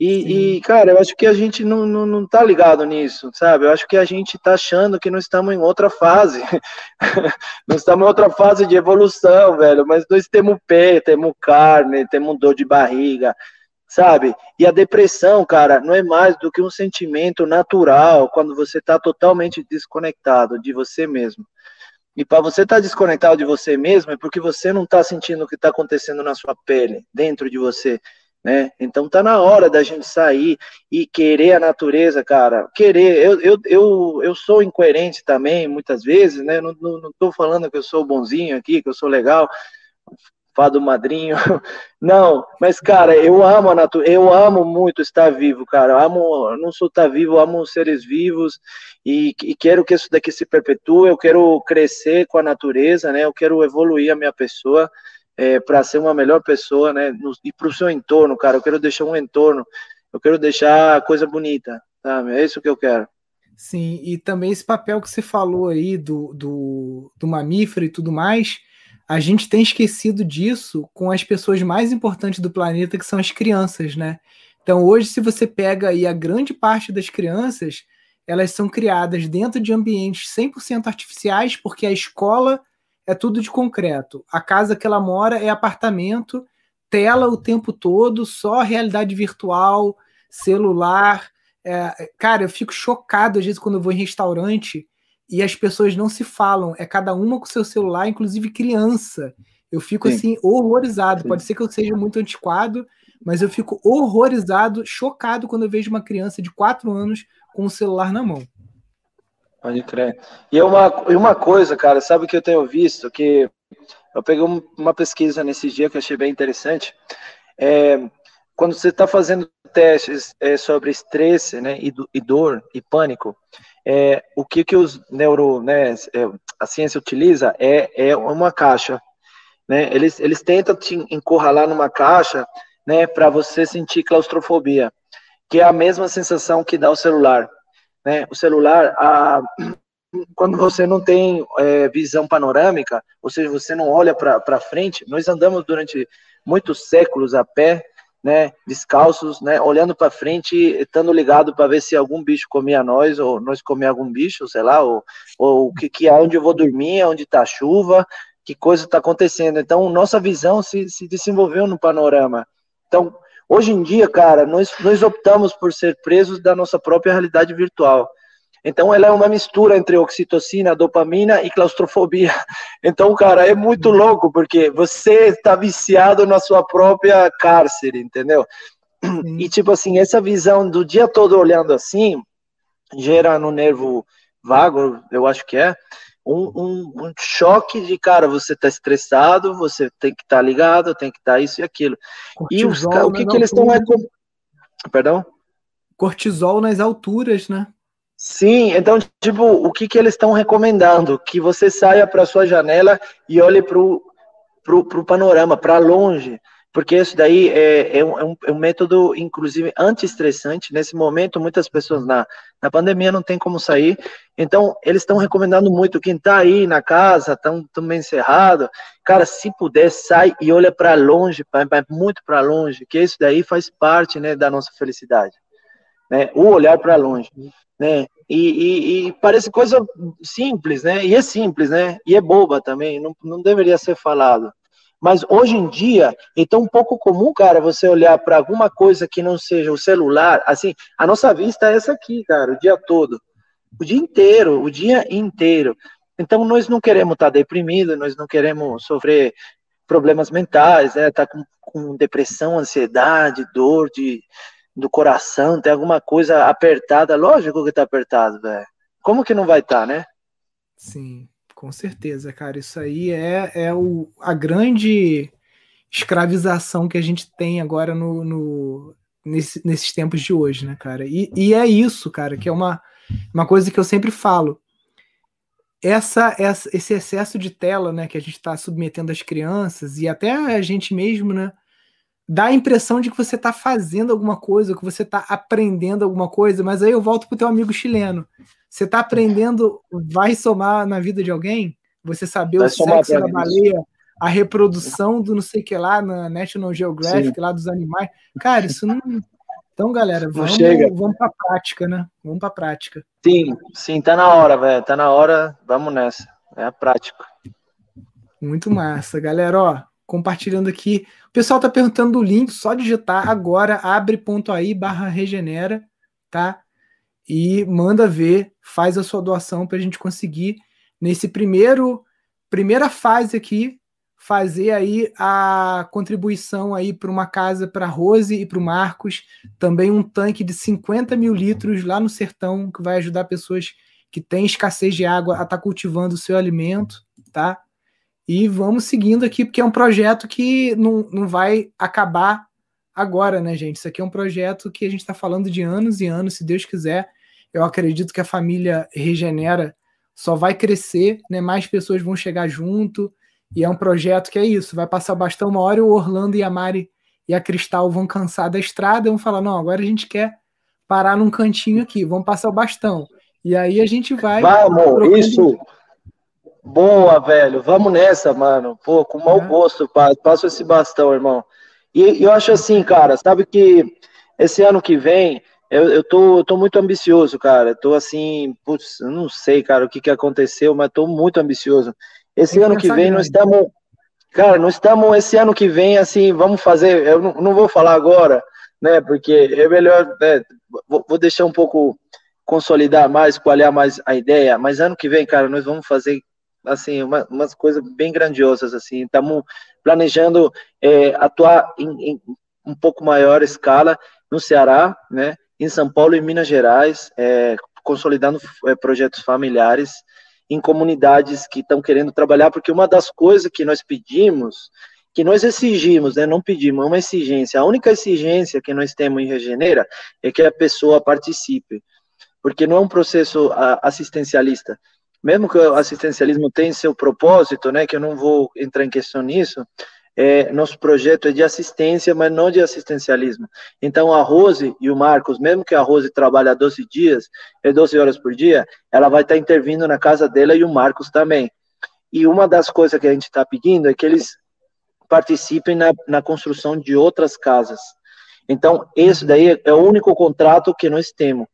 E, e, cara, eu acho que a gente não, não, não tá ligado nisso, sabe? Eu acho que a gente tá achando que nós estamos em outra fase. nós estamos em outra fase de evolução, velho. Mas nós temos pé, temos carne, temos dor de barriga, sabe? E a depressão, cara, não é mais do que um sentimento natural quando você tá totalmente desconectado de você mesmo. E para você estar tá desconectado de você mesmo é porque você não está sentindo o que está acontecendo na sua pele, dentro de você, né? Então tá na hora da gente sair e querer a natureza, cara. Querer, eu, eu, eu, eu sou incoerente também, muitas vezes, né? Não, não, não tô falando que eu sou bonzinho aqui, que eu sou legal, fado madrinho. Não, mas cara, eu amo a natureza, eu amo muito estar vivo, cara. Eu amo, não sou estar vivo, eu amo seres vivos e, e, quero que isso daqui se perpetue. Eu quero crescer com a natureza, né? Eu quero evoluir a minha pessoa é, para ser uma melhor pessoa, né? E para o seu entorno, cara. Eu quero deixar um entorno, eu quero deixar coisa bonita, sabe? É isso que eu quero. Sim, e também esse papel que você falou aí do, do, do mamífero e tudo mais a gente tem esquecido disso com as pessoas mais importantes do planeta, que são as crianças, né? Então, hoje, se você pega aí a grande parte das crianças, elas são criadas dentro de ambientes 100% artificiais, porque a escola é tudo de concreto. A casa que ela mora é apartamento, tela o tempo todo, só realidade virtual, celular. É, cara, eu fico chocado às vezes quando eu vou em restaurante e as pessoas não se falam, é cada uma com seu celular, inclusive criança. Eu fico Sim. assim horrorizado. Sim. Pode ser que eu seja muito antiquado, mas eu fico horrorizado, chocado quando eu vejo uma criança de 4 anos com o celular na mão. Pode crer. E uma, e uma coisa, cara, sabe o que eu tenho visto? Que eu peguei uma pesquisa nesse dia que eu achei bem interessante. É, quando você está fazendo testes é, sobre estresse né, e, e, dor e pânico, é, o que, que os neuro, né, é, a ciência utiliza é, é uma caixa. Né? Eles, eles tentam te encurralar numa caixa né, para você sentir claustrofobia, que é a mesma sensação que dá o celular. Né? O celular, a, quando você não tem é, visão panorâmica, ou seja, você não olha para frente, nós andamos durante muitos séculos a pé, né, descalços, né, olhando para frente, estando ligado para ver se algum bicho comia nós ou nós comia algum bicho, sei lá, ou, ou que que onde eu vou dormir, onde está chuva, que coisa está acontecendo. Então, nossa visão se, se desenvolveu no panorama. Então, hoje em dia, cara, nós, nós optamos por ser presos da nossa própria realidade virtual. Então, ela é uma mistura entre oxitocina, dopamina e claustrofobia. Então, cara, é muito louco, porque você está viciado na sua própria cárcere, entendeu? E, tipo assim, essa visão do dia todo olhando assim, gera no nervo vago, eu acho que é, um, um, um choque de, cara, você está estressado, você tem que estar tá ligado, tem que estar tá isso e aquilo. Cortisol, e os, o que, que eles estão... Perdão? Cortisol nas alturas, né? Sim, então, tipo, o que, que eles estão recomendando? Que você saia para sua janela e olhe para o pro, pro panorama, para longe, porque isso daí é, é, um, é um método, inclusive, anti-estressante. Nesse momento, muitas pessoas na, na pandemia não tem como sair, então eles estão recomendando muito. Quem está aí na casa, estão também encerrado, cara, se puder, sai e olha para longe, pra, pra muito para longe, que isso daí faz parte né, da nossa felicidade. Né? O olhar para longe né? E, e, e, parece coisa simples, né? E é simples, né? E é boba também, não, não deveria ser falado. Mas hoje em dia é tão pouco comum, cara, você olhar para alguma coisa que não seja o celular. Assim, a nossa vista é essa aqui, cara, o dia todo. O dia inteiro, o dia inteiro. Então, nós não queremos estar tá deprimidos, nós não queremos sofrer problemas mentais, né? Tá com, com depressão, ansiedade, dor de, do coração, tem alguma coisa apertada. Lógico que tá apertado, velho. Como que não vai estar, tá, né? Sim. Com certeza, cara. Isso aí é, é o, a grande escravização que a gente tem agora no, no nesse, nesses tempos de hoje, né, cara? E, e é isso, cara, que é uma, uma coisa que eu sempre falo. Essa, essa, esse excesso de tela, né, que a gente está submetendo as crianças e até a gente mesmo, né, dá a impressão de que você está fazendo alguma coisa, que você está aprendendo alguma coisa, mas aí eu volto pro teu amigo chileno. Você está aprendendo, vai somar na vida de alguém? Você saber vai o sexo da baleia, a reprodução do não sei o que lá na National Geographic, Sim. lá dos animais. Cara, isso não. Então, galera, vamos, vamos para a prática, né? Vamos para a prática. Sim, sim, tá na hora, velho. Tá na hora, vamos nessa. É a prática. Muito massa, galera. Ó, compartilhando aqui. O pessoal tá perguntando o link, só digitar agora, abre.ai barra regenera, tá? e manda ver, faz a sua doação para a gente conseguir nesse primeiro primeira fase aqui fazer aí a contribuição aí para uma casa para Rose e para o Marcos, também um tanque de 50 mil litros lá no sertão que vai ajudar pessoas que têm escassez de água a estar tá cultivando o seu alimento, tá? E vamos seguindo aqui, porque é um projeto que não, não vai acabar agora, né, gente? Isso aqui é um projeto que a gente está falando de anos e anos, se Deus quiser. Eu acredito que a família regenera só vai crescer, né? Mais pessoas vão chegar junto. E é um projeto que é isso, vai passar bastante uma hora o Orlando e a Mari e a Cristal vão cansar da estrada e vão falar: "Não, agora a gente quer parar num cantinho aqui, vamos passar o bastão". E aí a gente vai Vamos, isso. Boa, velho. Vamos nessa, mano. Pô, com mau é. gosto, passo esse bastão, irmão. E eu acho assim, cara, sabe que esse ano que vem eu, eu, tô, eu tô muito ambicioso, cara. tô assim, putz, eu não sei, cara, o que, que aconteceu, mas tô muito ambicioso. Esse ano que vem nós estamos. Cara, nós estamos esse ano que vem, assim, vamos fazer. Eu não, não vou falar agora, né? Porque é melhor. Né, vou, vou deixar um pouco consolidar mais, coalhar mais a ideia. Mas ano que vem, cara, nós vamos fazer assim uma, umas coisas bem grandiosas assim. Estamos planejando é, atuar em, em um pouco maior escala no Ceará, né? em São Paulo e Minas Gerais, é, consolidando é, projetos familiares em comunidades que estão querendo trabalhar, porque uma das coisas que nós pedimos, que nós exigimos, né, não pedimos, é uma exigência, a única exigência que nós temos em Regenera é que a pessoa participe, porque não é um processo assistencialista, mesmo que o assistencialismo tenha seu propósito, né, que eu não vou entrar em questão nisso, é, nosso projeto é de assistência, mas não de assistencialismo. Então, a Rose e o Marcos, mesmo que a Rose trabalhe 12 dias, é 12 horas por dia, ela vai estar intervindo na casa dela e o Marcos também. E uma das coisas que a gente está pedindo é que eles participem na, na construção de outras casas. Então, esse daí é o único contrato que nós temos.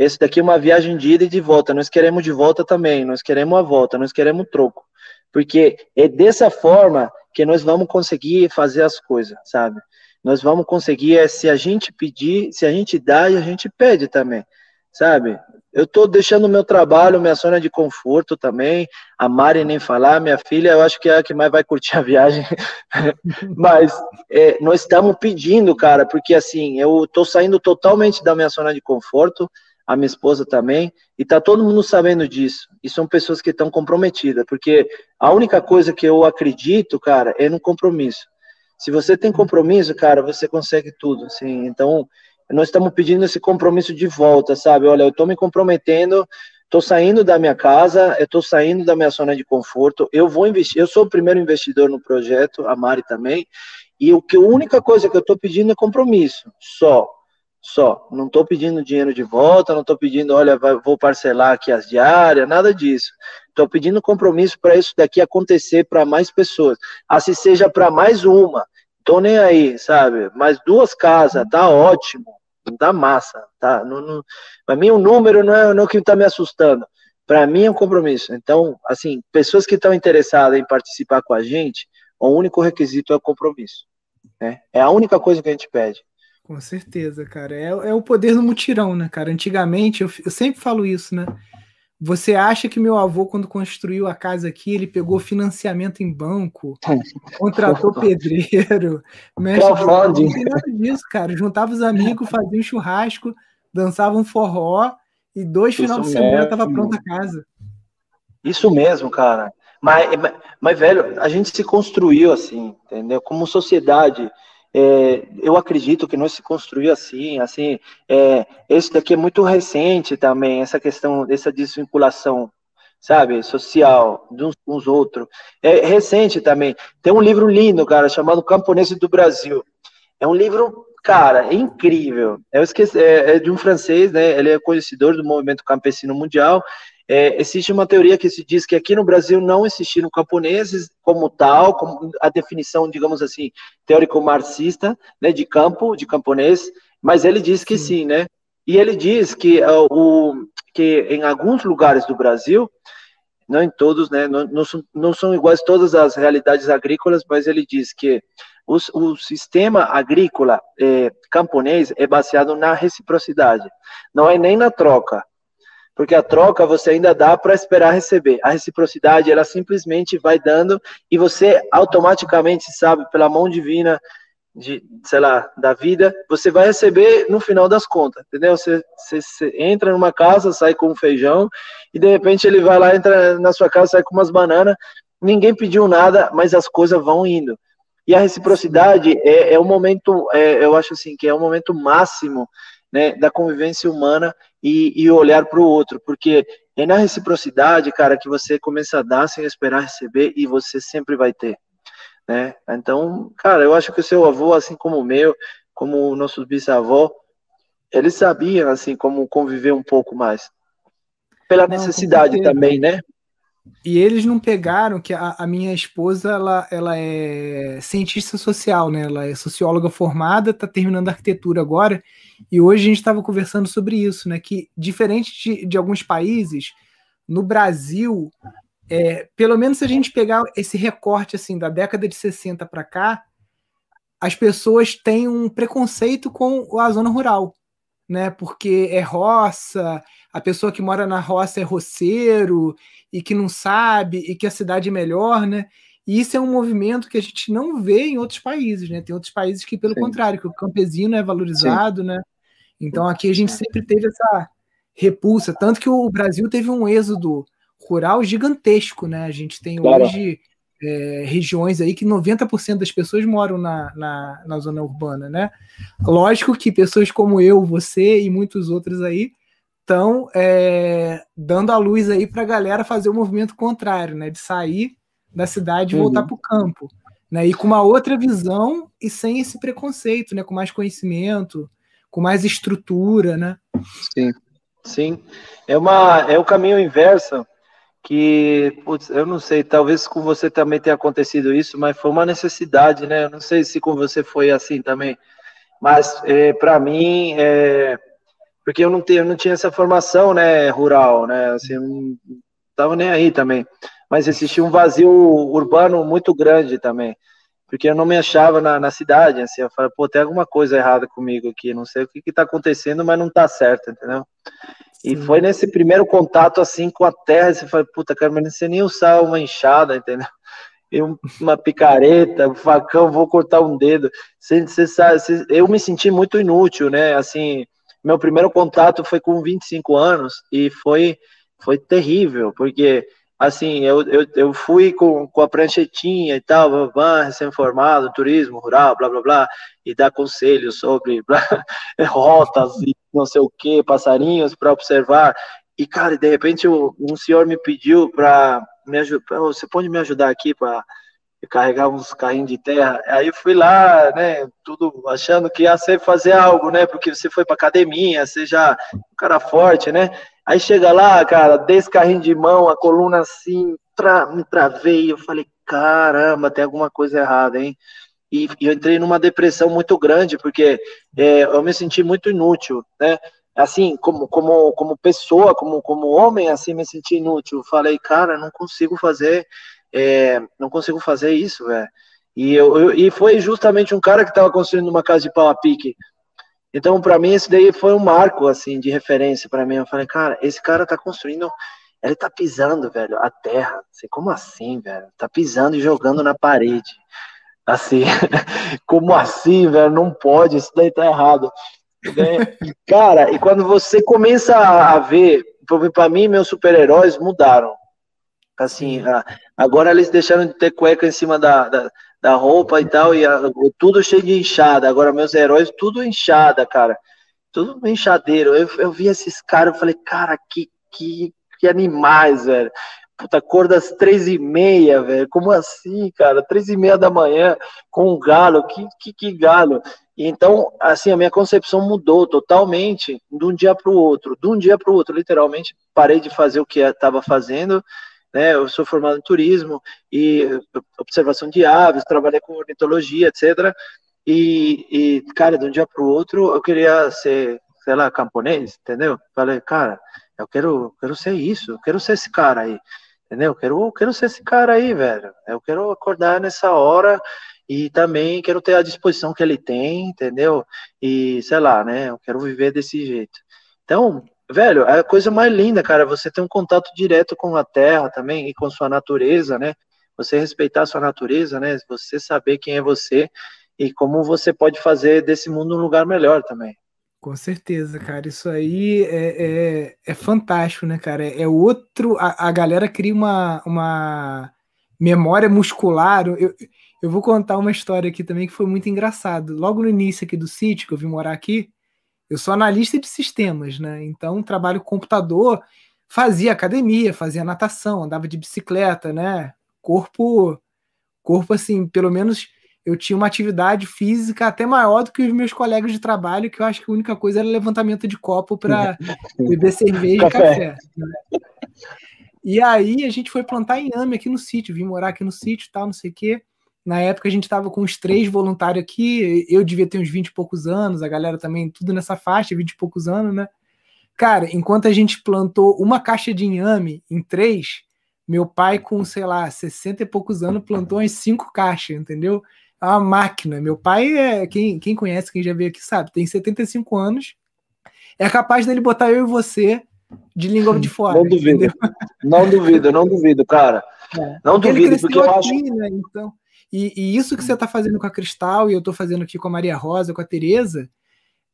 Esse daqui é uma viagem de ida e de volta. Nós queremos de volta também. Nós queremos a volta. Nós queremos troco. Porque é dessa forma que nós vamos conseguir fazer as coisas, sabe? Nós vamos conseguir, é, se a gente pedir, se a gente dá e a gente pede também, sabe? Eu estou deixando o meu trabalho, minha zona de conforto também. A Mari nem falar, minha filha, eu acho que é a que mais vai curtir a viagem. Mas é, nós estamos pedindo, cara, porque assim, eu estou saindo totalmente da minha zona de conforto a minha esposa também, e tá todo mundo sabendo disso. E são pessoas que estão comprometidas, porque a única coisa que eu acredito, cara, é no compromisso. Se você tem compromisso, cara, você consegue tudo, assim. Então, nós estamos pedindo esse compromisso de volta, sabe? Olha, eu estou me comprometendo, estou saindo da minha casa, eu estou saindo da minha zona de conforto, eu vou investir, eu sou o primeiro investidor no projeto, a Mari também, e o que a única coisa que eu estou pedindo é compromisso, só só. Não estou pedindo dinheiro de volta, não estou pedindo, olha, vou parcelar aqui as diárias, nada disso. Estou pedindo compromisso para isso daqui acontecer para mais pessoas. Assim seja para mais uma. Tô nem aí, sabe? Mais duas casas, tá ótimo. Tá massa, tá? para mim o número não é, não é o que está me assustando. Para mim é um compromisso. Então, assim, pessoas que estão interessadas em participar com a gente, o único requisito é o compromisso. Né? É a única coisa que a gente pede. Com certeza, cara. É, é o poder do mutirão, né, cara? Antigamente, eu, eu sempre falo isso, né? Você acha que meu avô, quando construiu a casa aqui, ele pegou financiamento em banco, contratou pedreiro, mexe não tem nada disso, cara. Juntava os amigos, fazia um churrasco, dançava um forró e dois final de semana tava pronta a casa. Isso mesmo, cara. Mas, mas, mas, velho, a gente se construiu assim, entendeu? Como sociedade, é, eu acredito que nós se construiu assim, assim, é, esse daqui é muito recente também, essa questão dessa desvinculação, sabe, social, de uns com os outros. É recente também. Tem um livro lindo, cara, chamado Camponês do Brasil. É um livro, cara, é incrível. Eu esqueci, é, é de um francês, né? Ele é conhecedor do movimento campesino mundial é, existe uma teoria que se diz que aqui no Brasil não existiram camponeses como tal, como a definição, digamos assim, teórico-marxista, né, de campo, de camponês, mas ele diz que sim, né? E ele diz que, uh, o, que em alguns lugares do Brasil, não em todos, né, não, não, são, não são iguais todas as realidades agrícolas, mas ele diz que os, o sistema agrícola eh, camponês é baseado na reciprocidade, não é nem na troca, porque a troca você ainda dá para esperar receber. A reciprocidade, ela simplesmente vai dando e você automaticamente sabe, pela mão divina, de, sei lá, da vida, você vai receber no final das contas, entendeu? Você, você, você, entra numa casa, sai com um feijão, e de repente ele vai lá, entra na sua casa, sai com umas bananas, ninguém pediu nada, mas as coisas vão indo. E a reciprocidade é, é um momento, é, eu acho assim, que é o momento máximo né, da convivência humana e, e olhar para o outro, porque é na reciprocidade, cara, que você começa a dar sem esperar receber e você sempre vai ter, né? Então, cara, eu acho que o seu avô, assim como o meu, como o nosso bisavó, eles sabiam, assim, como conviver um pouco mais. Pela Não, necessidade também, né? E eles não pegaram que a, a, minha esposa ela, ela é cientista social, né? Ela é socióloga formada, está terminando arquitetura agora. E hoje a gente estava conversando sobre isso, né? Que diferente de, de alguns países, no Brasil, é, pelo menos se a gente pegar esse recorte assim da década de 60 para cá, as pessoas têm um preconceito com a zona rural, né? Porque é roça, a pessoa que mora na roça é roceiro e que não sabe e que a cidade é melhor, né? E isso é um movimento que a gente não vê em outros países, né? Tem outros países que, pelo Sim. contrário, que o campesino é valorizado, Sim. né? Então aqui a gente sempre teve essa repulsa, tanto que o Brasil teve um êxodo rural gigantesco, né? A gente tem claro. hoje é, regiões aí que 90% das pessoas moram na, na, na, zona urbana, né? Lógico que pessoas como eu, você e muitos outros aí estão é, dando a luz aí para a galera fazer o movimento contrário, né? De sair da cidade e uhum. voltar para o campo, né? E com uma outra visão e sem esse preconceito, né? Com mais conhecimento, com mais estrutura, né? Sim, sim. É uma é o caminho inverso que putz, eu não sei, talvez com você também tenha acontecido isso, mas foi uma necessidade, né? Eu não sei se com você foi assim também, mas é, para mim é, porque eu não, tenho, eu não tinha essa formação, né, rural, né, assim, não tava nem aí também, mas existia um vazio urbano muito grande também, porque eu não me achava na, na cidade, assim, eu falei, pô, tem alguma coisa errada comigo aqui, não sei o que que tá acontecendo, mas não tá certo, entendeu? E Sim. foi nesse primeiro contato, assim, com a terra, você fala, puta, cara, mas não sei nem usar uma enxada, entendeu? E uma picareta, um facão, vou cortar um dedo. Você, você sabe, você, eu me senti muito inútil, né? Assim, meu primeiro contato foi com 25 anos e foi, foi terrível, porque assim, eu, eu, eu fui com, com a pranchetinha e tal, recém-formado, turismo rural, blá blá blá, e dar conselhos sobre blá, rotas e não sei o que, passarinhos para observar. E cara, de repente um senhor me pediu para me ajudar, você pode me ajudar aqui para carregar uns carrinhos de terra. Aí fui lá, né, tudo achando que ia ser fazer algo, né, porque você foi para academia, você já um cara forte, né? Aí chega lá, cara, desse carrinho de mão, a coluna assim, tra, me travei, eu falei, caramba, tem alguma coisa errada, hein? E, e eu entrei numa depressão muito grande, porque é, eu me senti muito inútil, né? Assim, como, como, como pessoa, como, como homem, assim, me senti inútil. Falei, cara, não consigo fazer é, não consigo fazer isso, velho. E, eu, eu, e foi justamente um cara que estava construindo uma casa de pau a pique. Então, para mim, esse daí foi um marco, assim, de referência para mim. Eu falei, cara, esse cara tá construindo, ele tá pisando, velho, a terra. Assim, como assim, velho? Tá pisando e jogando na parede. Assim, como assim, velho? Não pode, isso daí tá errado. Cara, e quando você começa a ver, para mim, meus super-heróis mudaram. Assim, agora eles deixaram de ter cueca em cima da, da, da roupa e tal, e a, tudo cheio de inchada. Agora, meus heróis, tudo inchada, cara. Tudo inchadeiro. Eu, eu vi esses caras, eu falei, cara, que, que, que animais, velho. Puta, cor das três e meia, velho. Como assim, cara? Três e meia da manhã com um galo. Que, que, que galo? Então, assim, a minha concepção mudou totalmente de um dia para o outro. De um dia para o outro, literalmente, parei de fazer o que estava fazendo né? Eu sou formado em turismo e observação de aves, trabalhei com ornitologia, etc. E, e cara, de um dia para o outro eu queria ser, sei lá, camponês, entendeu? Falei, cara, eu quero, quero ser isso, eu quero ser esse cara aí, entendeu? Eu quero, eu quero ser esse cara aí, velho. Eu quero acordar nessa hora e também quero ter a disposição que ele tem, entendeu? E sei lá, né? Eu quero viver desse jeito. Então, velho, é a coisa mais linda, cara, você ter um contato direto com a terra também e com sua natureza, né? Você respeitar sua natureza, né? Você saber quem é você e como você pode fazer desse mundo um lugar melhor também. Com certeza, cara. Isso aí é, é, é fantástico, né, cara? É outro. A, a galera cria uma, uma memória muscular. Eu, eu vou contar uma história aqui também que foi muito engraçado. Logo no início aqui do sítio, que eu vim morar aqui, eu sou analista de sistemas, né? Então trabalho com computador, fazia academia, fazia natação, andava de bicicleta, né? Corpo, corpo assim, pelo menos eu tinha uma atividade física até maior do que os meus colegas de trabalho, que eu acho que a única coisa era levantamento de copo para beber cerveja e café. Né? E aí a gente foi plantar inhame aqui no sítio, vim morar aqui no sítio, tal, não sei o quê. Na época a gente estava com os três voluntários aqui, eu devia ter uns 20 e poucos anos, a galera também, tudo nessa faixa, 20 e poucos anos, né? Cara, enquanto a gente plantou uma caixa de inhame em três, meu pai, com, sei lá, 60 e poucos anos, plantou umas cinco caixas, entendeu? É uma máquina. Meu pai é. Quem, quem conhece, quem já veio aqui sabe, tem 75 anos. É capaz dele botar eu e você de língua de fora. Não duvido. Entendeu? Não duvido, não duvido, cara. É. Não porque duvido, porque eu acho. Né? Então, e, e isso que você está fazendo com a Cristal e eu estou fazendo aqui com a Maria Rosa, com a Tereza,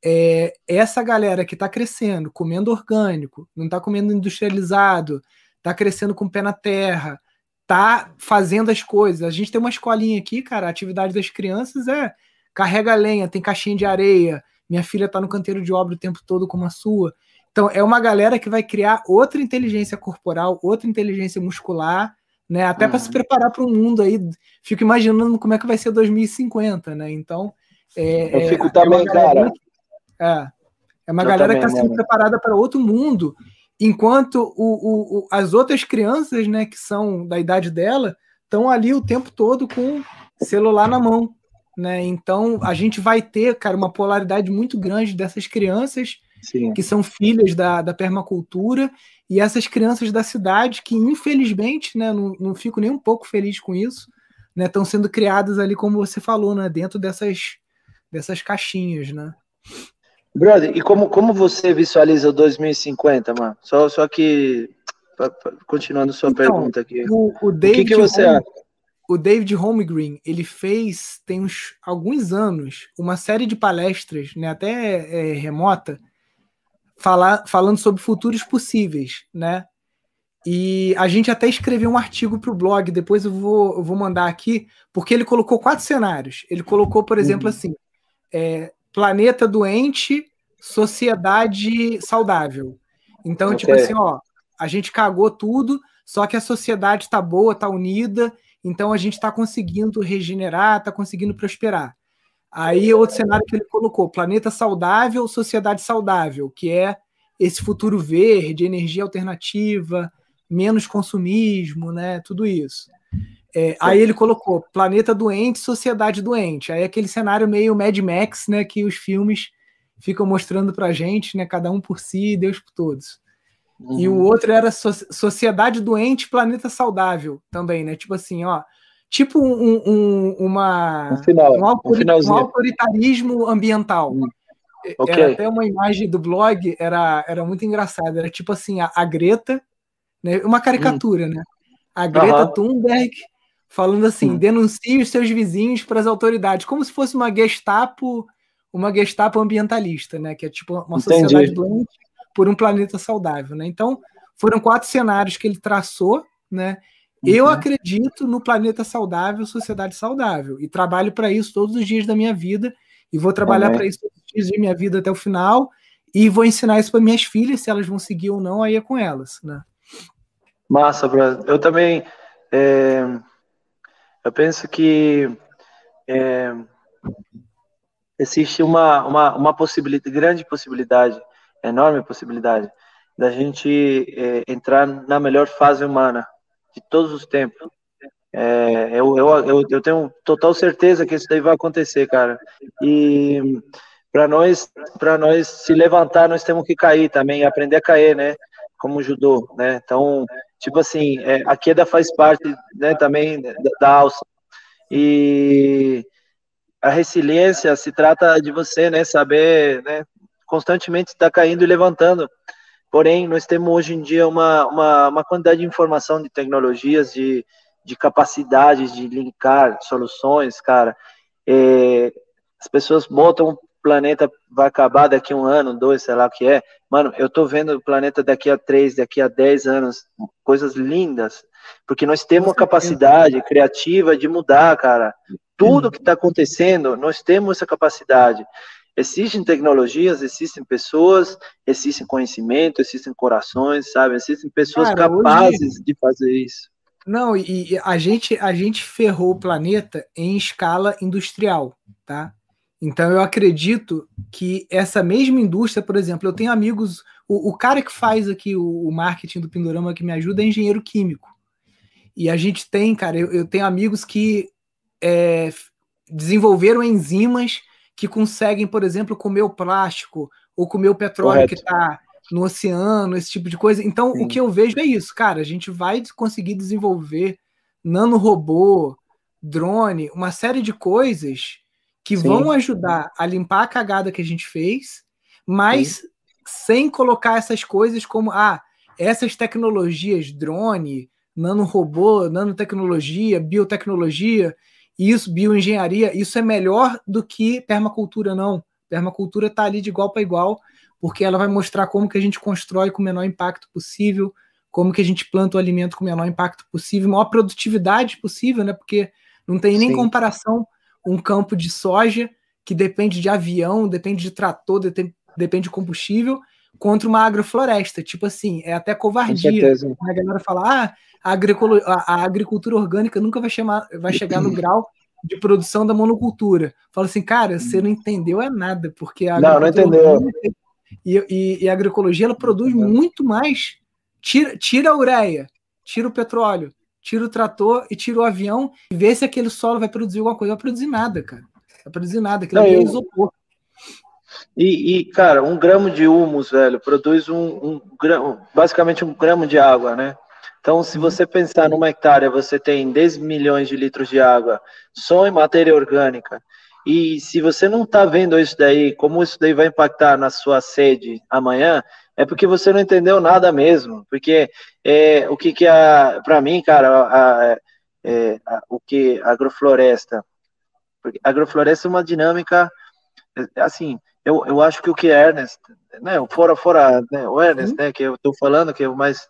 é essa galera que está crescendo, comendo orgânico, não está comendo industrializado, está crescendo com o pé na terra, está fazendo as coisas. A gente tem uma escolinha aqui, cara, a atividade das crianças é carrega lenha, tem caixinha de areia, minha filha está no canteiro de obra o tempo todo como a sua. Então, é uma galera que vai criar outra inteligência corporal, outra inteligência muscular, né? Até uhum. para se preparar para um mundo aí. Fico imaginando como é que vai ser 2050, né? Então. É, Eu é, fico é, também, é cara. é, é uma Eu galera também, que está sendo preparada para outro mundo, enquanto o, o, as outras crianças, né, que são da idade dela, estão ali o tempo todo com celular na mão. Né? Então a gente vai ter, cara, uma polaridade muito grande dessas crianças Sim. que são filhas da, da permacultura e essas crianças da cidade que, infelizmente, né, não, não fico nem um pouco feliz com isso, né, estão sendo criadas ali, como você falou, né, dentro dessas, dessas caixinhas, né? Brother, e como, como você visualiza o 2050, mano? Só, só que, continuando sua então, pergunta aqui. O, o, David o que, que você Home, acha? O David Holmgren, ele fez, tem uns, alguns anos, uma série de palestras, né, até é, remota, falar, falando sobre futuros possíveis, né? E a gente até escreveu um artigo para o blog, depois eu vou, eu vou mandar aqui, porque ele colocou quatro cenários. Ele colocou, por exemplo, uhum. assim: é, planeta doente, sociedade saudável. Então, tipo okay. tipo assim, ó, a gente cagou tudo, só que a sociedade está boa, está unida, então a gente está conseguindo regenerar, está conseguindo prosperar. Aí outro cenário que ele colocou: planeta saudável, sociedade saudável, que é esse futuro verde, energia alternativa, menos consumismo, né? Tudo isso. É, aí ele colocou planeta doente, sociedade doente. Aí aquele cenário meio Mad Max, né? Que os filmes ficam mostrando pra gente, né? Cada um por si, Deus por todos. Uhum. E o outro era so Sociedade Doente, Planeta Saudável também, né? Tipo assim, ó. Tipo um, um uma, um, final, um, autori um autoritarismo ambiental. Uhum. Okay. Era até uma imagem do blog, era, era muito engraçado. Era tipo assim, a, a Greta, né? uma caricatura, uhum. né? A Greta uhum. Thunberg falando assim: uhum. denuncie os seus vizinhos para as autoridades, como se fosse uma Gestapo, uma Gestapo ambientalista, né? Que é tipo uma Entendi. sociedade doente por um planeta saudável, né? Então, foram quatro cenários que ele traçou, né? Uhum. Eu acredito no planeta saudável, sociedade saudável, e trabalho para isso todos os dias da minha vida, e vou trabalhar para isso todos os dias da minha vida até o final, e vou ensinar isso para minhas filhas, se elas vão seguir ou não, aí é com elas, né? Massa, Bruno. Eu também, é, eu penso que é, existe uma, uma, uma possibilidade, grande possibilidade enorme possibilidade da gente é, entrar na melhor fase humana de todos os tempos. É, eu, eu, eu, tenho total certeza que isso daí vai acontecer, cara. E para nós, para nós se levantar, nós temos que cair também, aprender a cair, né? Como judô, né? Então, tipo assim, é, a queda faz parte, né? Também da, da alça. E a resiliência se trata de você, né? Saber, né? constantemente está caindo e levantando. Porém, nós temos hoje em dia uma, uma, uma quantidade de informação, de tecnologias, de, de capacidades de linkar soluções, cara. É, as pessoas botam o planeta vai acabar daqui um ano, dois, sei lá o que é. Mano, eu tô vendo o planeta daqui a três, daqui a dez anos, coisas lindas, porque nós temos a capacidade criativa de mudar, cara. Tudo que está acontecendo, nós temos essa capacidade. Existem tecnologias, existem pessoas, existem conhecimento, existem corações, sabe? Existem pessoas Cara, capazes hoje... de fazer isso. Não, e a gente a gente ferrou o planeta em escala industrial, tá? Então eu acredito que essa mesma indústria, por exemplo, eu tenho amigos, o, o cara que faz aqui o, o, marketing do Pindorama que me ajuda é engenheiro químico. E a gente tem, cara, eu, eu tenho amigos que é, desenvolveram enzimas que conseguem, por exemplo, comer o plástico ou comer o petróleo Correto. que está no oceano, esse tipo de coisa. Então, Sim. o que eu vejo é isso, cara. A gente vai conseguir desenvolver nanorobô, drone, uma série de coisas que Sim. vão ajudar a limpar a cagada que a gente fez, mas Sim. sem colocar essas coisas como ah, essas tecnologias, drone, nanorobô, nanotecnologia, biotecnologia, isso, bioengenharia, isso é melhor do que permacultura, não. Permacultura está ali de igual para igual, porque ela vai mostrar como que a gente constrói com o menor impacto possível, como que a gente planta o alimento com o menor impacto possível, maior produtividade possível, né? Porque não tem nem Sim. comparação um campo de soja que depende de avião, depende de trator, depende de combustível, contra uma agrofloresta. Tipo assim, é até covardia. A galera fala, ah, a, a, agricultura orgânica nunca vai, chamar, vai chegar no grau de produção da monocultura. Fala assim, cara, você não entendeu é nada, porque a não, não entendeu. E, e, e, a agroecologia ela produz muito mais. Tira, tira a ureia, tira o petróleo, tira o trator e tira o avião e vê se aquele solo vai produzir alguma coisa. Não vai produzir nada, cara. Não vai produzir nada. Aquilo não, é isopor. E, e, cara, um gramo de humus, velho, produz um, um gramo, basicamente um gramo de água, né? Então, se você pensar numa hectare, você tem 10 milhões de litros de água só em matéria orgânica. E se você não está vendo isso daí, como isso daí vai impactar na sua sede amanhã, é porque você não entendeu nada mesmo. Porque é, o que que a, para mim, cara, a, a, é, a, o que agrofloresta, porque agrofloresta é uma dinâmica, é, assim, eu, eu acho que o que é Ernest, né, fora fora, né, o Ernest, uhum. né, que eu estou falando que é o mais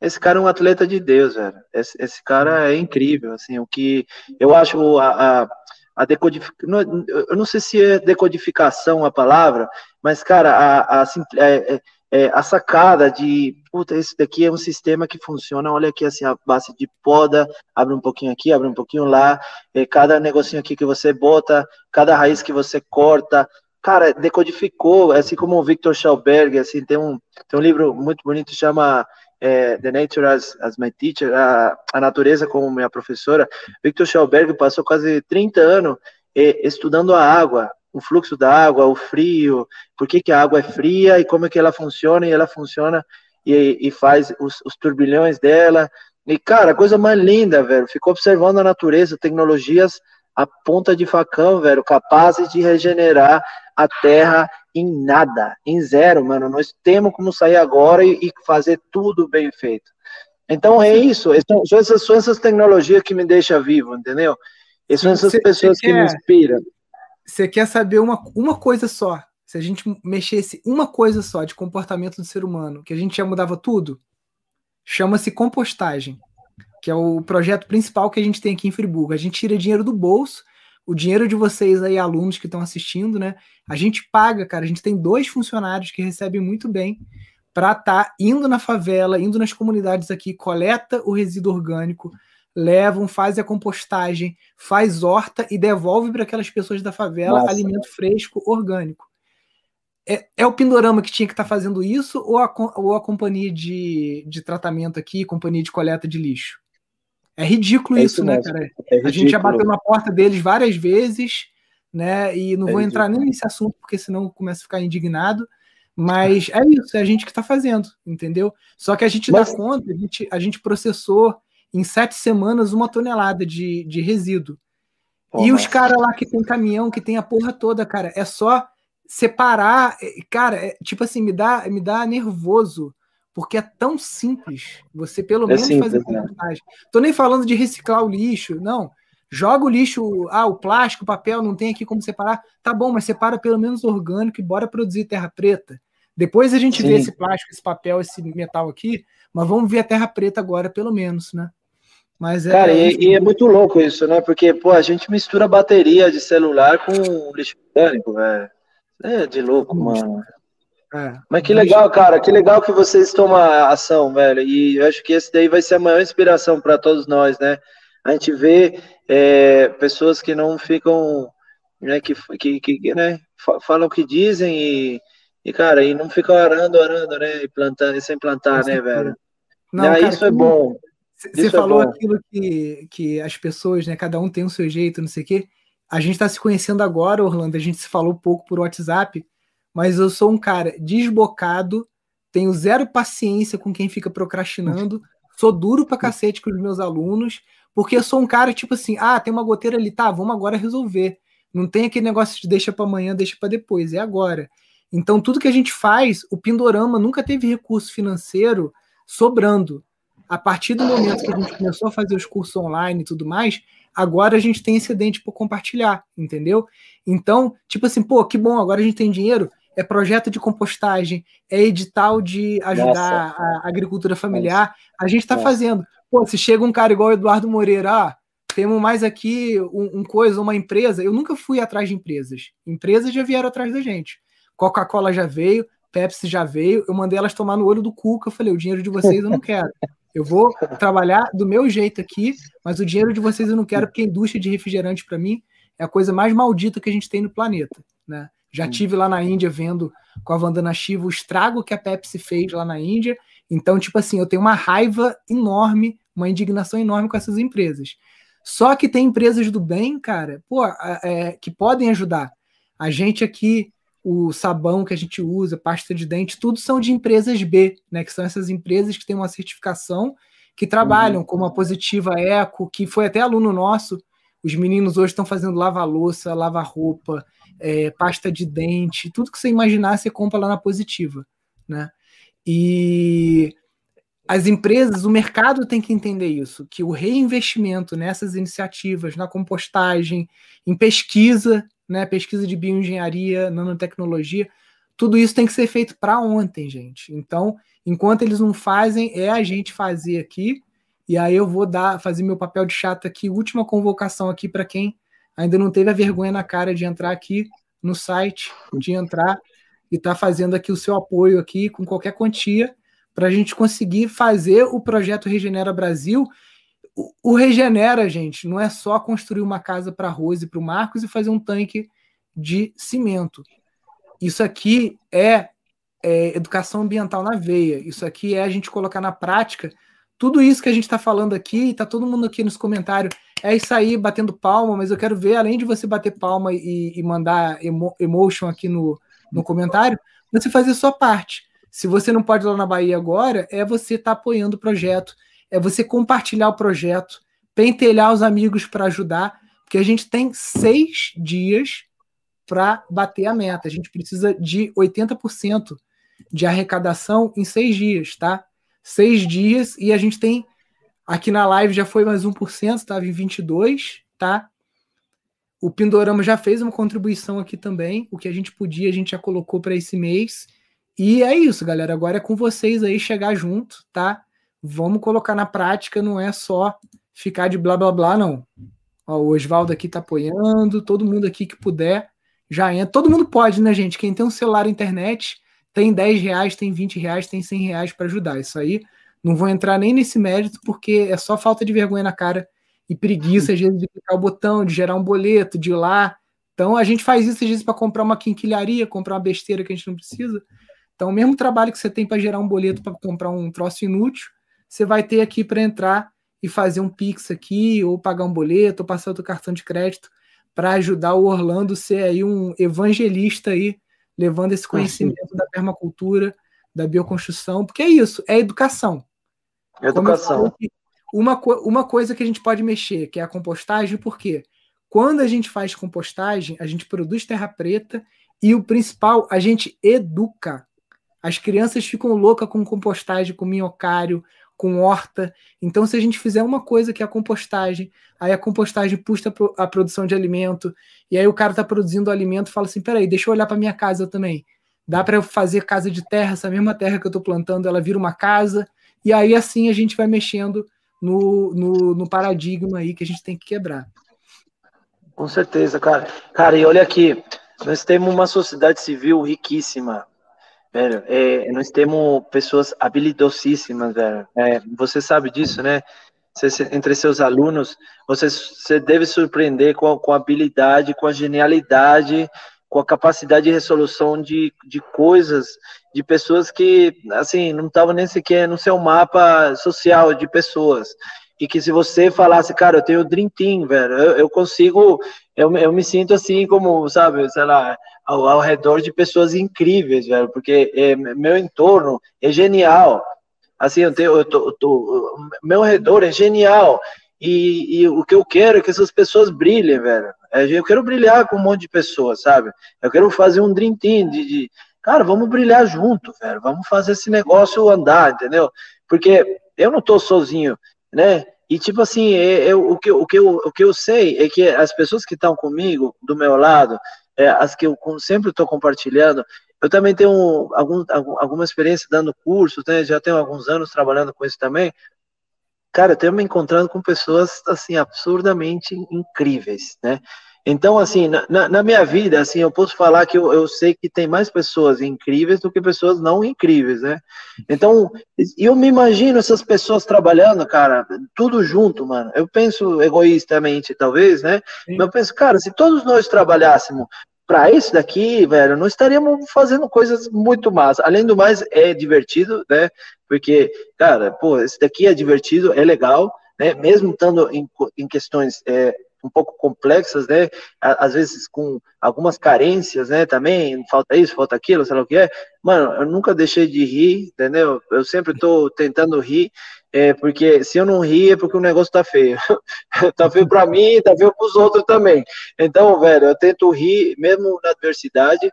esse cara é um atleta de Deus, velho. Esse, esse cara é incrível, assim, o que eu acho a, a, a decodificação, eu não sei se é decodificação a palavra, mas, cara, a, a, é, é, é, a sacada de, puta, esse daqui é um sistema que funciona, olha aqui, assim, a base de poda, abre um pouquinho aqui, abre um pouquinho lá, é, cada negocinho aqui que você bota, cada raiz que você corta, cara, decodificou, assim como o Victor Schauberg, assim, tem um, tem um livro muito bonito, chama é, The Nature as, as My Teacher, a, a natureza como minha professora, Victor Schauberg passou quase 30 anos é, estudando a água, o fluxo da água, o frio, por que, que a água é fria e como é que ela funciona, e ela funciona, e, e faz os, os turbilhões dela. E, cara, coisa mais linda, velho. Ficou observando a natureza, tecnologias a ponta de facão, velho, capazes de regenerar a terra em nada, em zero, mano. Nós temos como sair agora e, e fazer tudo bem feito. Então é isso, são, são, essas, são essas tecnologias que me deixam vivo, entendeu? E são essas cê, pessoas cê que quer, me inspiram. Você quer saber uma, uma coisa só? Se a gente mexesse uma coisa só de comportamento do ser humano, que a gente já mudava tudo, chama-se compostagem que é o projeto principal que a gente tem aqui em Friburgo. A gente tira dinheiro do bolso, o dinheiro de vocês aí, alunos que estão assistindo, né? A gente paga, cara. A gente tem dois funcionários que recebem muito bem para estar tá indo na favela, indo nas comunidades aqui, coleta o resíduo orgânico, levam, faz a compostagem, faz horta e devolve para aquelas pessoas da favela Nossa. alimento fresco, orgânico. É, é, o Pindorama que tinha que estar tá fazendo isso ou a, ou a companhia de, de tratamento aqui, companhia de coleta de lixo? É ridículo é isso, isso, né, cara? É a gente já bateu na porta deles várias vezes, né? E não é vou ridículo. entrar nem nesse assunto, porque senão começa a ficar indignado. Mas é isso, é a gente que está fazendo, entendeu? Só que a gente Mas... dá conta, a gente, a gente processou em sete semanas uma tonelada de, de resíduo. Pô, e os caras lá que tem caminhão, que tem a porra toda, cara, é só separar. Cara, é, tipo assim, me dá, me dá nervoso porque é tão simples você pelo é menos simples, fazer compostagem. Né? Tô nem falando de reciclar o lixo, não. Joga o lixo, ah, o plástico, o papel, não tem aqui como separar. Tá bom, mas separa pelo menos orgânico e bora produzir terra preta. Depois a gente Sim. vê esse plástico, esse papel, esse metal aqui, mas vamos ver a terra preta agora, pelo menos, né? Mas é, Cara, e, e, é muito louco isso, né? Porque, pô, a gente mistura bateria de celular com lixo orgânico, velho. É de louco, mano. É, Mas que legal, cara, que legal que vocês tomam ação, velho. E eu acho que esse daí vai ser a maior inspiração para todos nós, né? A gente vê é, pessoas que não ficam, né, que, que, que né, falam o que dizem e, e, cara, e não ficam arando, arando, né, e plantando, e sem plantar, né, velho? Não, cara, isso é bom. Você é falou é aquilo que, que as pessoas, né, cada um tem o seu jeito, não sei o quê. A gente está se conhecendo agora, Orlando, a gente se falou pouco por WhatsApp, mas eu sou um cara desbocado, tenho zero paciência com quem fica procrastinando, sou duro pra cacete com os meus alunos, porque eu sou um cara tipo assim, ah, tem uma goteira ali, tá, vamos agora resolver. Não tem aquele negócio de deixa para amanhã, deixa para depois, é agora. Então tudo que a gente faz, o Pindorama nunca teve recurso financeiro sobrando. A partir do momento que a gente começou a fazer os cursos online e tudo mais, agora a gente tem excedente para compartilhar, entendeu? Então, tipo assim, pô, que bom, agora a gente tem dinheiro é projeto de compostagem, é edital de ajudar Nossa. a agricultura familiar. A gente está fazendo. Pô, se chega um cara igual o Eduardo Moreira, ah, temos mais aqui um, um, coisa, uma empresa. Eu nunca fui atrás de empresas. Empresas já vieram atrás da gente. Coca-Cola já veio, Pepsi já veio. Eu mandei elas tomar no olho do Cuca. Eu falei: o dinheiro de vocês eu não quero. Eu vou trabalhar do meu jeito aqui, mas o dinheiro de vocês eu não quero, porque a indústria de refrigerante, para mim, é a coisa mais maldita que a gente tem no planeta. Né? Já hum. tive lá na Índia vendo com a Vandana Shiva o estrago que a Pepsi fez lá na Índia. Então, tipo assim, eu tenho uma raiva enorme, uma indignação enorme com essas empresas. Só que tem empresas do bem, cara, pô, é, que podem ajudar. A gente aqui, o sabão que a gente usa, pasta de dente, tudo são de empresas B, né? Que são essas empresas que têm uma certificação que trabalham, uhum. como a Positiva Eco, que foi até aluno nosso. Os meninos hoje estão fazendo lava-louça, lava-roupa, é, pasta de dente, tudo que você imaginar você compra lá na Positiva, né? E as empresas, o mercado tem que entender isso, que o reinvestimento nessas iniciativas, na compostagem, em pesquisa, né, pesquisa de bioengenharia, nanotecnologia, tudo isso tem que ser feito para ontem, gente. Então, enquanto eles não fazem, é a gente fazer aqui. E aí eu vou dar, fazer meu papel de chato aqui, última convocação aqui para quem ainda não teve a vergonha na cara de entrar aqui no site, de entrar e estar tá fazendo aqui o seu apoio aqui com qualquer quantia para a gente conseguir fazer o projeto Regenera Brasil. O, Regenera, gente, não é só construir uma casa para a Rose e para o Marcos e fazer um tanque de cimento. Isso aqui é, é educação ambiental na veia. Isso aqui é a gente colocar na prática tudo isso que a gente está falando aqui, está todo mundo aqui nos comentários é isso aí, batendo palma, mas eu quero ver, além de você bater palma e, e mandar emo, emotion aqui no, no comentário, você fazer sua parte. Se você não pode ir lá na Bahia agora, é você estar tá apoiando o projeto, é você compartilhar o projeto, pentelhar os amigos para ajudar, porque a gente tem seis dias para bater a meta. A gente precisa de 80% de arrecadação em seis dias, tá? Seis dias e a gente tem aqui na live já foi mais 1%, estava em 22, tá? O Pindorama já fez uma contribuição aqui também. O que a gente podia, a gente já colocou para esse mês. E é isso, galera. Agora é com vocês aí chegar junto, tá? Vamos colocar na prática, não é só ficar de blá blá blá, não. Ó, o Oswaldo aqui tá apoiando, todo mundo aqui que puder já entra. Todo mundo pode, né, gente? Quem tem um celular internet tem 10 reais, tem 20 reais, tem 100 reais para ajudar. Isso aí não vou entrar nem nesse mérito, porque é só falta de vergonha na cara e preguiça, às vezes, de clicar o botão, de gerar um boleto, de ir lá. Então a gente faz isso às vezes para comprar uma quinquilharia, comprar uma besteira que a gente não precisa. Então, o mesmo trabalho que você tem para gerar um boleto para comprar um troço inútil, você vai ter aqui para entrar e fazer um Pix aqui, ou pagar um boleto, ou passar outro cartão de crédito para ajudar o Orlando ser aí um evangelista aí, levando esse conhecimento da permacultura, da bioconstrução, porque é isso, é educação. Educação. Uma, uma coisa que a gente pode mexer, que é a compostagem, porque quando a gente faz compostagem, a gente produz terra preta e o principal, a gente educa. As crianças ficam loucas com compostagem, com minhocário, com horta. Então, se a gente fizer uma coisa que é a compostagem, aí a compostagem puxa a produção de alimento, e aí o cara está produzindo alimento e fala assim: peraí, deixa eu olhar para minha casa também. Dá para eu fazer casa de terra, essa mesma terra que eu estou plantando, ela vira uma casa, e aí assim a gente vai mexendo no, no, no paradigma aí que a gente tem que quebrar. Com certeza, cara. Cara, e olha aqui, nós temos uma sociedade civil riquíssima, Velho, é, nós temos pessoas habilidosíssimas, velho. É, você sabe disso, né? Você, entre seus alunos, você, você deve surpreender com a, com a habilidade, com a genialidade, com a capacidade de resolução de, de coisas, de pessoas que, assim, não estavam nem sequer no seu mapa social de pessoas. E que se você falasse, cara, eu tenho Dream Team, velho, eu, eu consigo, eu, eu me sinto assim como, sabe, sei lá, ao, ao redor de pessoas incríveis, velho, porque é, meu entorno é genial. Assim, eu tenho, eu tô, eu tô, meu redor é genial. E, e, o que eu quero é que essas pessoas brilhem, velho. É, eu quero brilhar com um monte de pessoas, sabe? Eu quero fazer um dream team de, de, cara, vamos brilhar junto, velho. Vamos fazer esse negócio andar, entendeu? Porque eu não tô sozinho, né? E tipo assim, é, é, o, que, o, que eu, o que eu sei é que as pessoas que estão comigo, do meu lado, é, as que eu sempre estou compartilhando. Eu também tenho algum, alguma experiência dando cursos, né? já tenho alguns anos trabalhando com isso também. Cara, eu tenho me encontrando com pessoas assim absurdamente incríveis, né? Então, assim, na, na, minha vida, assim, eu posso falar que eu, eu, sei que tem mais pessoas incríveis do que pessoas não incríveis, né? Então, eu me imagino essas pessoas trabalhando, cara, tudo junto, mano. Eu penso egoístamente, talvez, né? Sim. Mas eu penso, cara, se todos nós trabalhássemos para isso daqui, velho, não estaríamos fazendo coisas muito más. Além do mais, é divertido, né? Porque, cara, pô, esse daqui é divertido, é legal, né? Mesmo estando em, em questões é, um pouco complexas, né? Às vezes com algumas carências, né? Também falta isso, falta aquilo, sei lá o que é. Mano, eu nunca deixei de rir, entendeu? Eu sempre estou tentando rir, é, porque se eu não rir é porque o negócio tá feio. tá feio para mim, tá feio para os outros também. Então, velho, eu tento rir mesmo na adversidade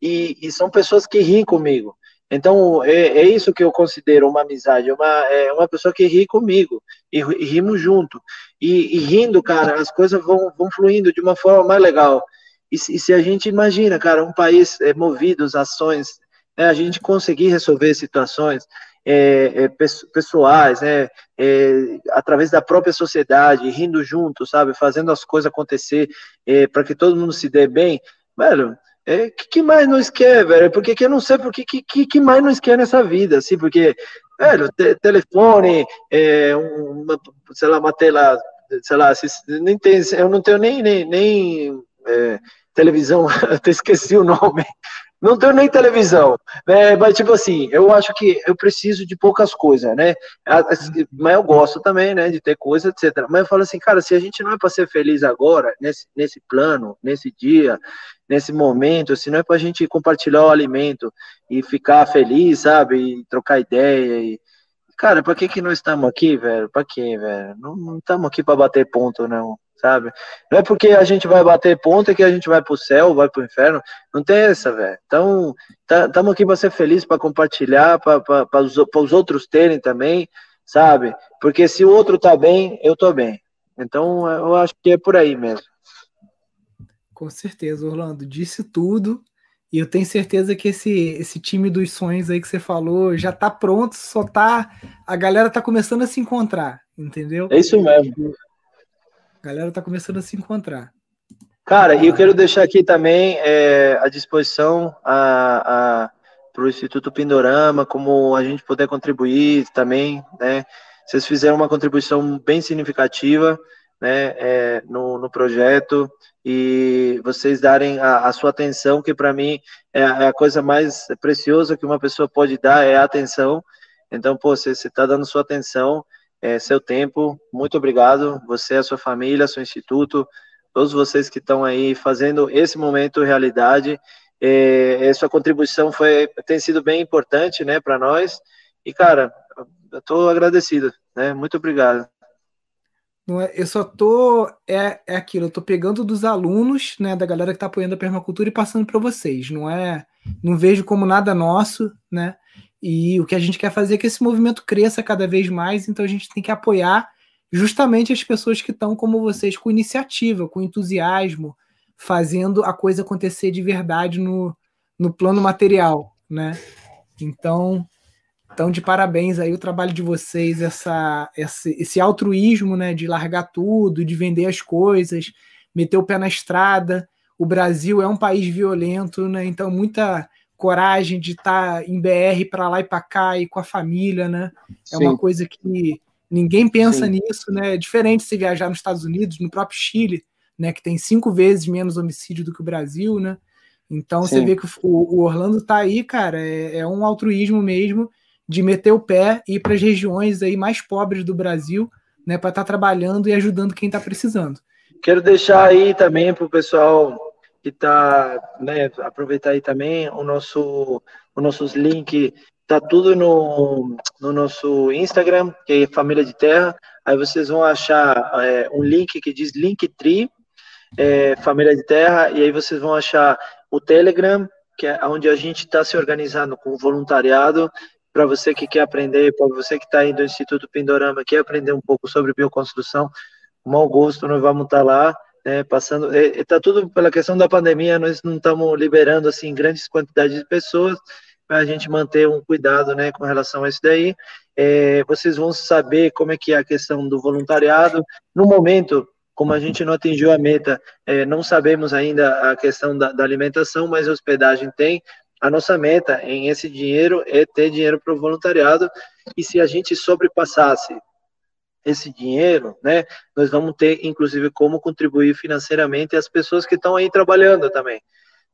e, e são pessoas que riem comigo. Então, é, é, isso que eu considero uma amizade, uma, é uma pessoa que ri comigo, e, e rimos junto. E, e, rindo, cara, as coisas vão, vão fluindo de uma forma mais legal. E, e se a gente imagina, cara, um país é, movido às ações, né, a gente conseguir resolver situações é, é, pessoais, né, é, através da própria sociedade, rindo junto, sabe, fazendo as coisas acontecer é, para que todo mundo se dê bem, velho, é, que, que mais nós quer, velho? Porque que eu não sei porque que, que, que mais nós quer nessa vida, assim, porque, velho, te, telefone, é, uma, sei lá, uma tela, sei lá, nem tem, eu não tenho nem, nem, nem é, televisão, até esqueci o nome, não tenho nem televisão. É, mas, tipo assim, eu acho que eu preciso de poucas coisas, né? Mas eu gosto também, né, de ter coisa, etc. Mas eu falo assim, cara, se a gente não é para ser feliz agora, nesse, nesse plano, nesse dia, nesse momento, se não é para a gente compartilhar o alimento e ficar feliz, sabe? E trocar ideia. E... Cara, para que, que nós estamos aqui, velho? Para quê, velho? Não estamos aqui para bater ponto, não sabe? Não é porque a gente vai bater ponta que a gente vai pro céu, vai pro inferno. Não tem essa, velho. Então, estamos tá, aqui para ser feliz, para compartilhar, para os, os outros terem também, sabe? Porque se o outro tá bem, eu tô bem. Então, eu acho que é por aí mesmo. Com certeza, Orlando. Disse tudo. E eu tenho certeza que esse, esse time dos sonhos aí que você falou já tá pronto, só tá. A galera tá começando a se encontrar, entendeu? É isso mesmo. A galera tá começando a se encontrar. Cara, e eu quero deixar aqui também é, à disposição a, a para o Instituto Pindorama, como a gente puder contribuir também, né? Vocês fizeram uma contribuição bem significativa, né, é, no, no projeto e vocês darem a, a sua atenção, que para mim é, é, a coisa mais preciosa que uma pessoa pode dar, é a atenção. Então, pô, você está dando sua atenção, é, seu tempo. Muito obrigado, você, a sua família, seu instituto, todos vocês que estão aí fazendo esse momento realidade. É, sua contribuição foi, tem sido bem importante, né, para nós. E, cara, eu estou agradecido, né? Muito obrigado. Não é, eu só tô é, é aquilo, eu tô pegando dos alunos, né, da galera que está apoiando a permacultura e passando para vocês. Não é, não vejo como nada nosso, né? E o que a gente quer fazer é que esse movimento cresça cada vez mais, então a gente tem que apoiar justamente as pessoas que estão como vocês, com iniciativa, com entusiasmo, fazendo a coisa acontecer de verdade no, no plano material, né? Então, então, de parabéns aí o trabalho de vocês, essa, esse, esse altruísmo, né, de largar tudo, de vender as coisas, meter o pé na estrada. O Brasil é um país violento, né? Então, muita coragem de estar tá em BR para lá e para cá e com a família, né? É Sim. uma coisa que ninguém pensa Sim. nisso, né? É diferente se viajar nos Estados Unidos, no próprio Chile, né? Que tem cinco vezes menos homicídio do que o Brasil, né? Então Sim. você vê que o, o Orlando tá aí, cara, é, é, um altruísmo mesmo de meter o pé e ir para as regiões aí mais pobres do Brasil, né? Para estar tá trabalhando e ajudando quem está precisando. Quero deixar aí também para o pessoal que está, né, aproveitar aí também o nosso, os nossos links, tá tudo no, no nosso Instagram, que é Família de Terra, aí vocês vão achar é, um link que diz Linktree, é, Família de Terra, e aí vocês vão achar o Telegram, que é onde a gente está se organizando com voluntariado, para você que quer aprender, para você que está aí do Instituto Pindorama, quer aprender um pouco sobre bioconstrução, mau gosto, nós vamos estar tá lá, né, passando, está tudo pela questão da pandemia, nós não estamos liberando assim grandes quantidades de pessoas para a gente manter um cuidado, né, com relação a isso daí. É, vocês vão saber como é que é a questão do voluntariado. No momento, como a gente não atingiu a meta, é, não sabemos ainda a questão da, da alimentação, mas hospedagem tem. A nossa meta em esse dinheiro é ter dinheiro para o voluntariado e se a gente sobrepassasse esse dinheiro, né, nós vamos ter, inclusive, como contribuir financeiramente as pessoas que estão aí trabalhando também,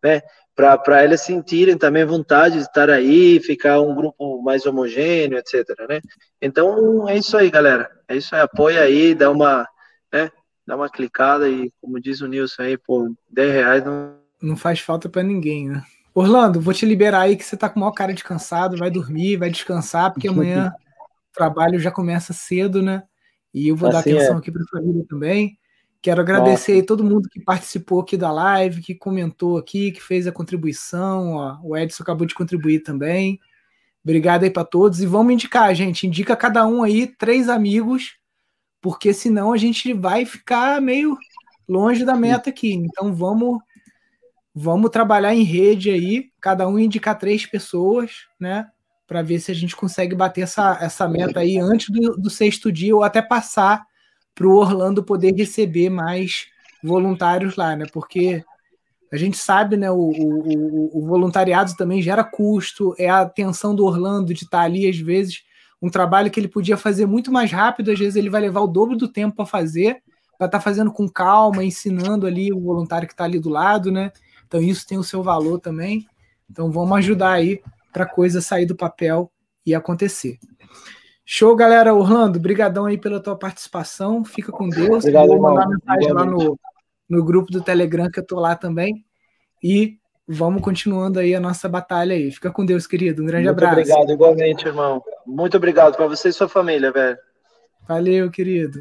né, para elas sentirem também vontade de estar aí, ficar um grupo mais homogêneo, etc, né. Então, é isso aí, galera, é isso aí, apoia aí, dá uma, né, dá uma clicada e, como diz o Nilson aí, por 10 reais não... Não faz falta para ninguém, né. Orlando, vou te liberar aí que você tá com maior cara de cansado, vai dormir, vai descansar, porque amanhã o trabalho já começa cedo, né? E eu vou assim dar atenção é. aqui para a família também. Quero agradecer aí todo mundo que participou aqui da live, que comentou aqui, que fez a contribuição. Ó, o Edson acabou de contribuir também. Obrigado aí para todos. E vamos indicar, gente. Indica cada um aí três amigos, porque senão a gente vai ficar meio longe da meta aqui. Então vamos vamos trabalhar em rede aí, cada um indicar três pessoas, né? para ver se a gente consegue bater essa, essa meta aí antes do, do sexto dia ou até passar para o Orlando poder receber mais voluntários lá, né? Porque a gente sabe, né? O, o, o, voluntariado também gera custo, é a atenção do Orlando de estar tá ali, às vezes, um trabalho que ele podia fazer muito mais rápido, às vezes ele vai levar o dobro do tempo para fazer, para estar tá fazendo com calma, ensinando ali o voluntário que está ali do lado, né? Então isso tem o seu valor também. Então vamos ajudar aí para a coisa sair do papel e acontecer. Show, galera. Orlando, brigadão aí pela tua participação. Fica com Deus. Obrigado, Vou mandar mensagem lá no, no grupo do Telegram, que eu tô lá também. E vamos continuando aí a nossa batalha aí. Fica com Deus, querido. Um grande Muito abraço. obrigado, igualmente, irmão. Muito obrigado para você e sua família, velho. Valeu, querido.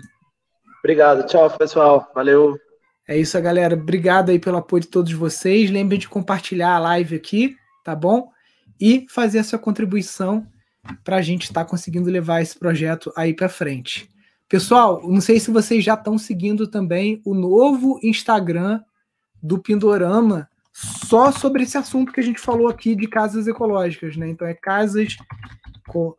Obrigado. Tchau, pessoal. Valeu. É isso, galera. Obrigado aí pelo apoio de todos vocês. Lembrem de compartilhar a live aqui, tá bom? E fazer a sua contribuição para a gente estar tá conseguindo levar esse projeto aí para frente. Pessoal, não sei se vocês já estão seguindo também o novo Instagram do Pindorama, só sobre esse assunto que a gente falou aqui de casas ecológicas, né? Então é casas co...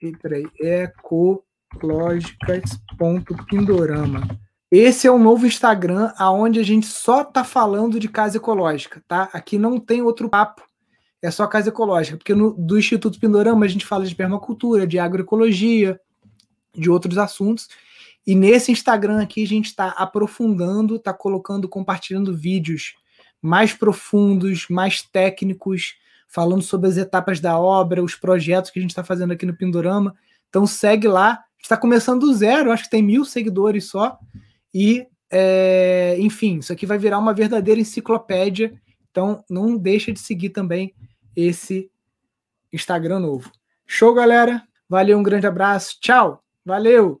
ecológicas.pindorama. Esse é o novo Instagram aonde a gente só tá falando de casa ecológica, tá? Aqui não tem outro papo é só casa ecológica, porque no, do Instituto Pindorama a gente fala de permacultura, de agroecologia, de outros assuntos. E nesse Instagram aqui a gente está aprofundando, está colocando, compartilhando vídeos mais profundos, mais técnicos, falando sobre as etapas da obra, os projetos que a gente está fazendo aqui no Pindorama. Então segue lá, está começando do zero, acho que tem mil seguidores só. E, é, enfim, isso aqui vai virar uma verdadeira enciclopédia. Então não deixa de seguir também esse Instagram novo. Show, galera. Valeu, um grande abraço. Tchau. Valeu.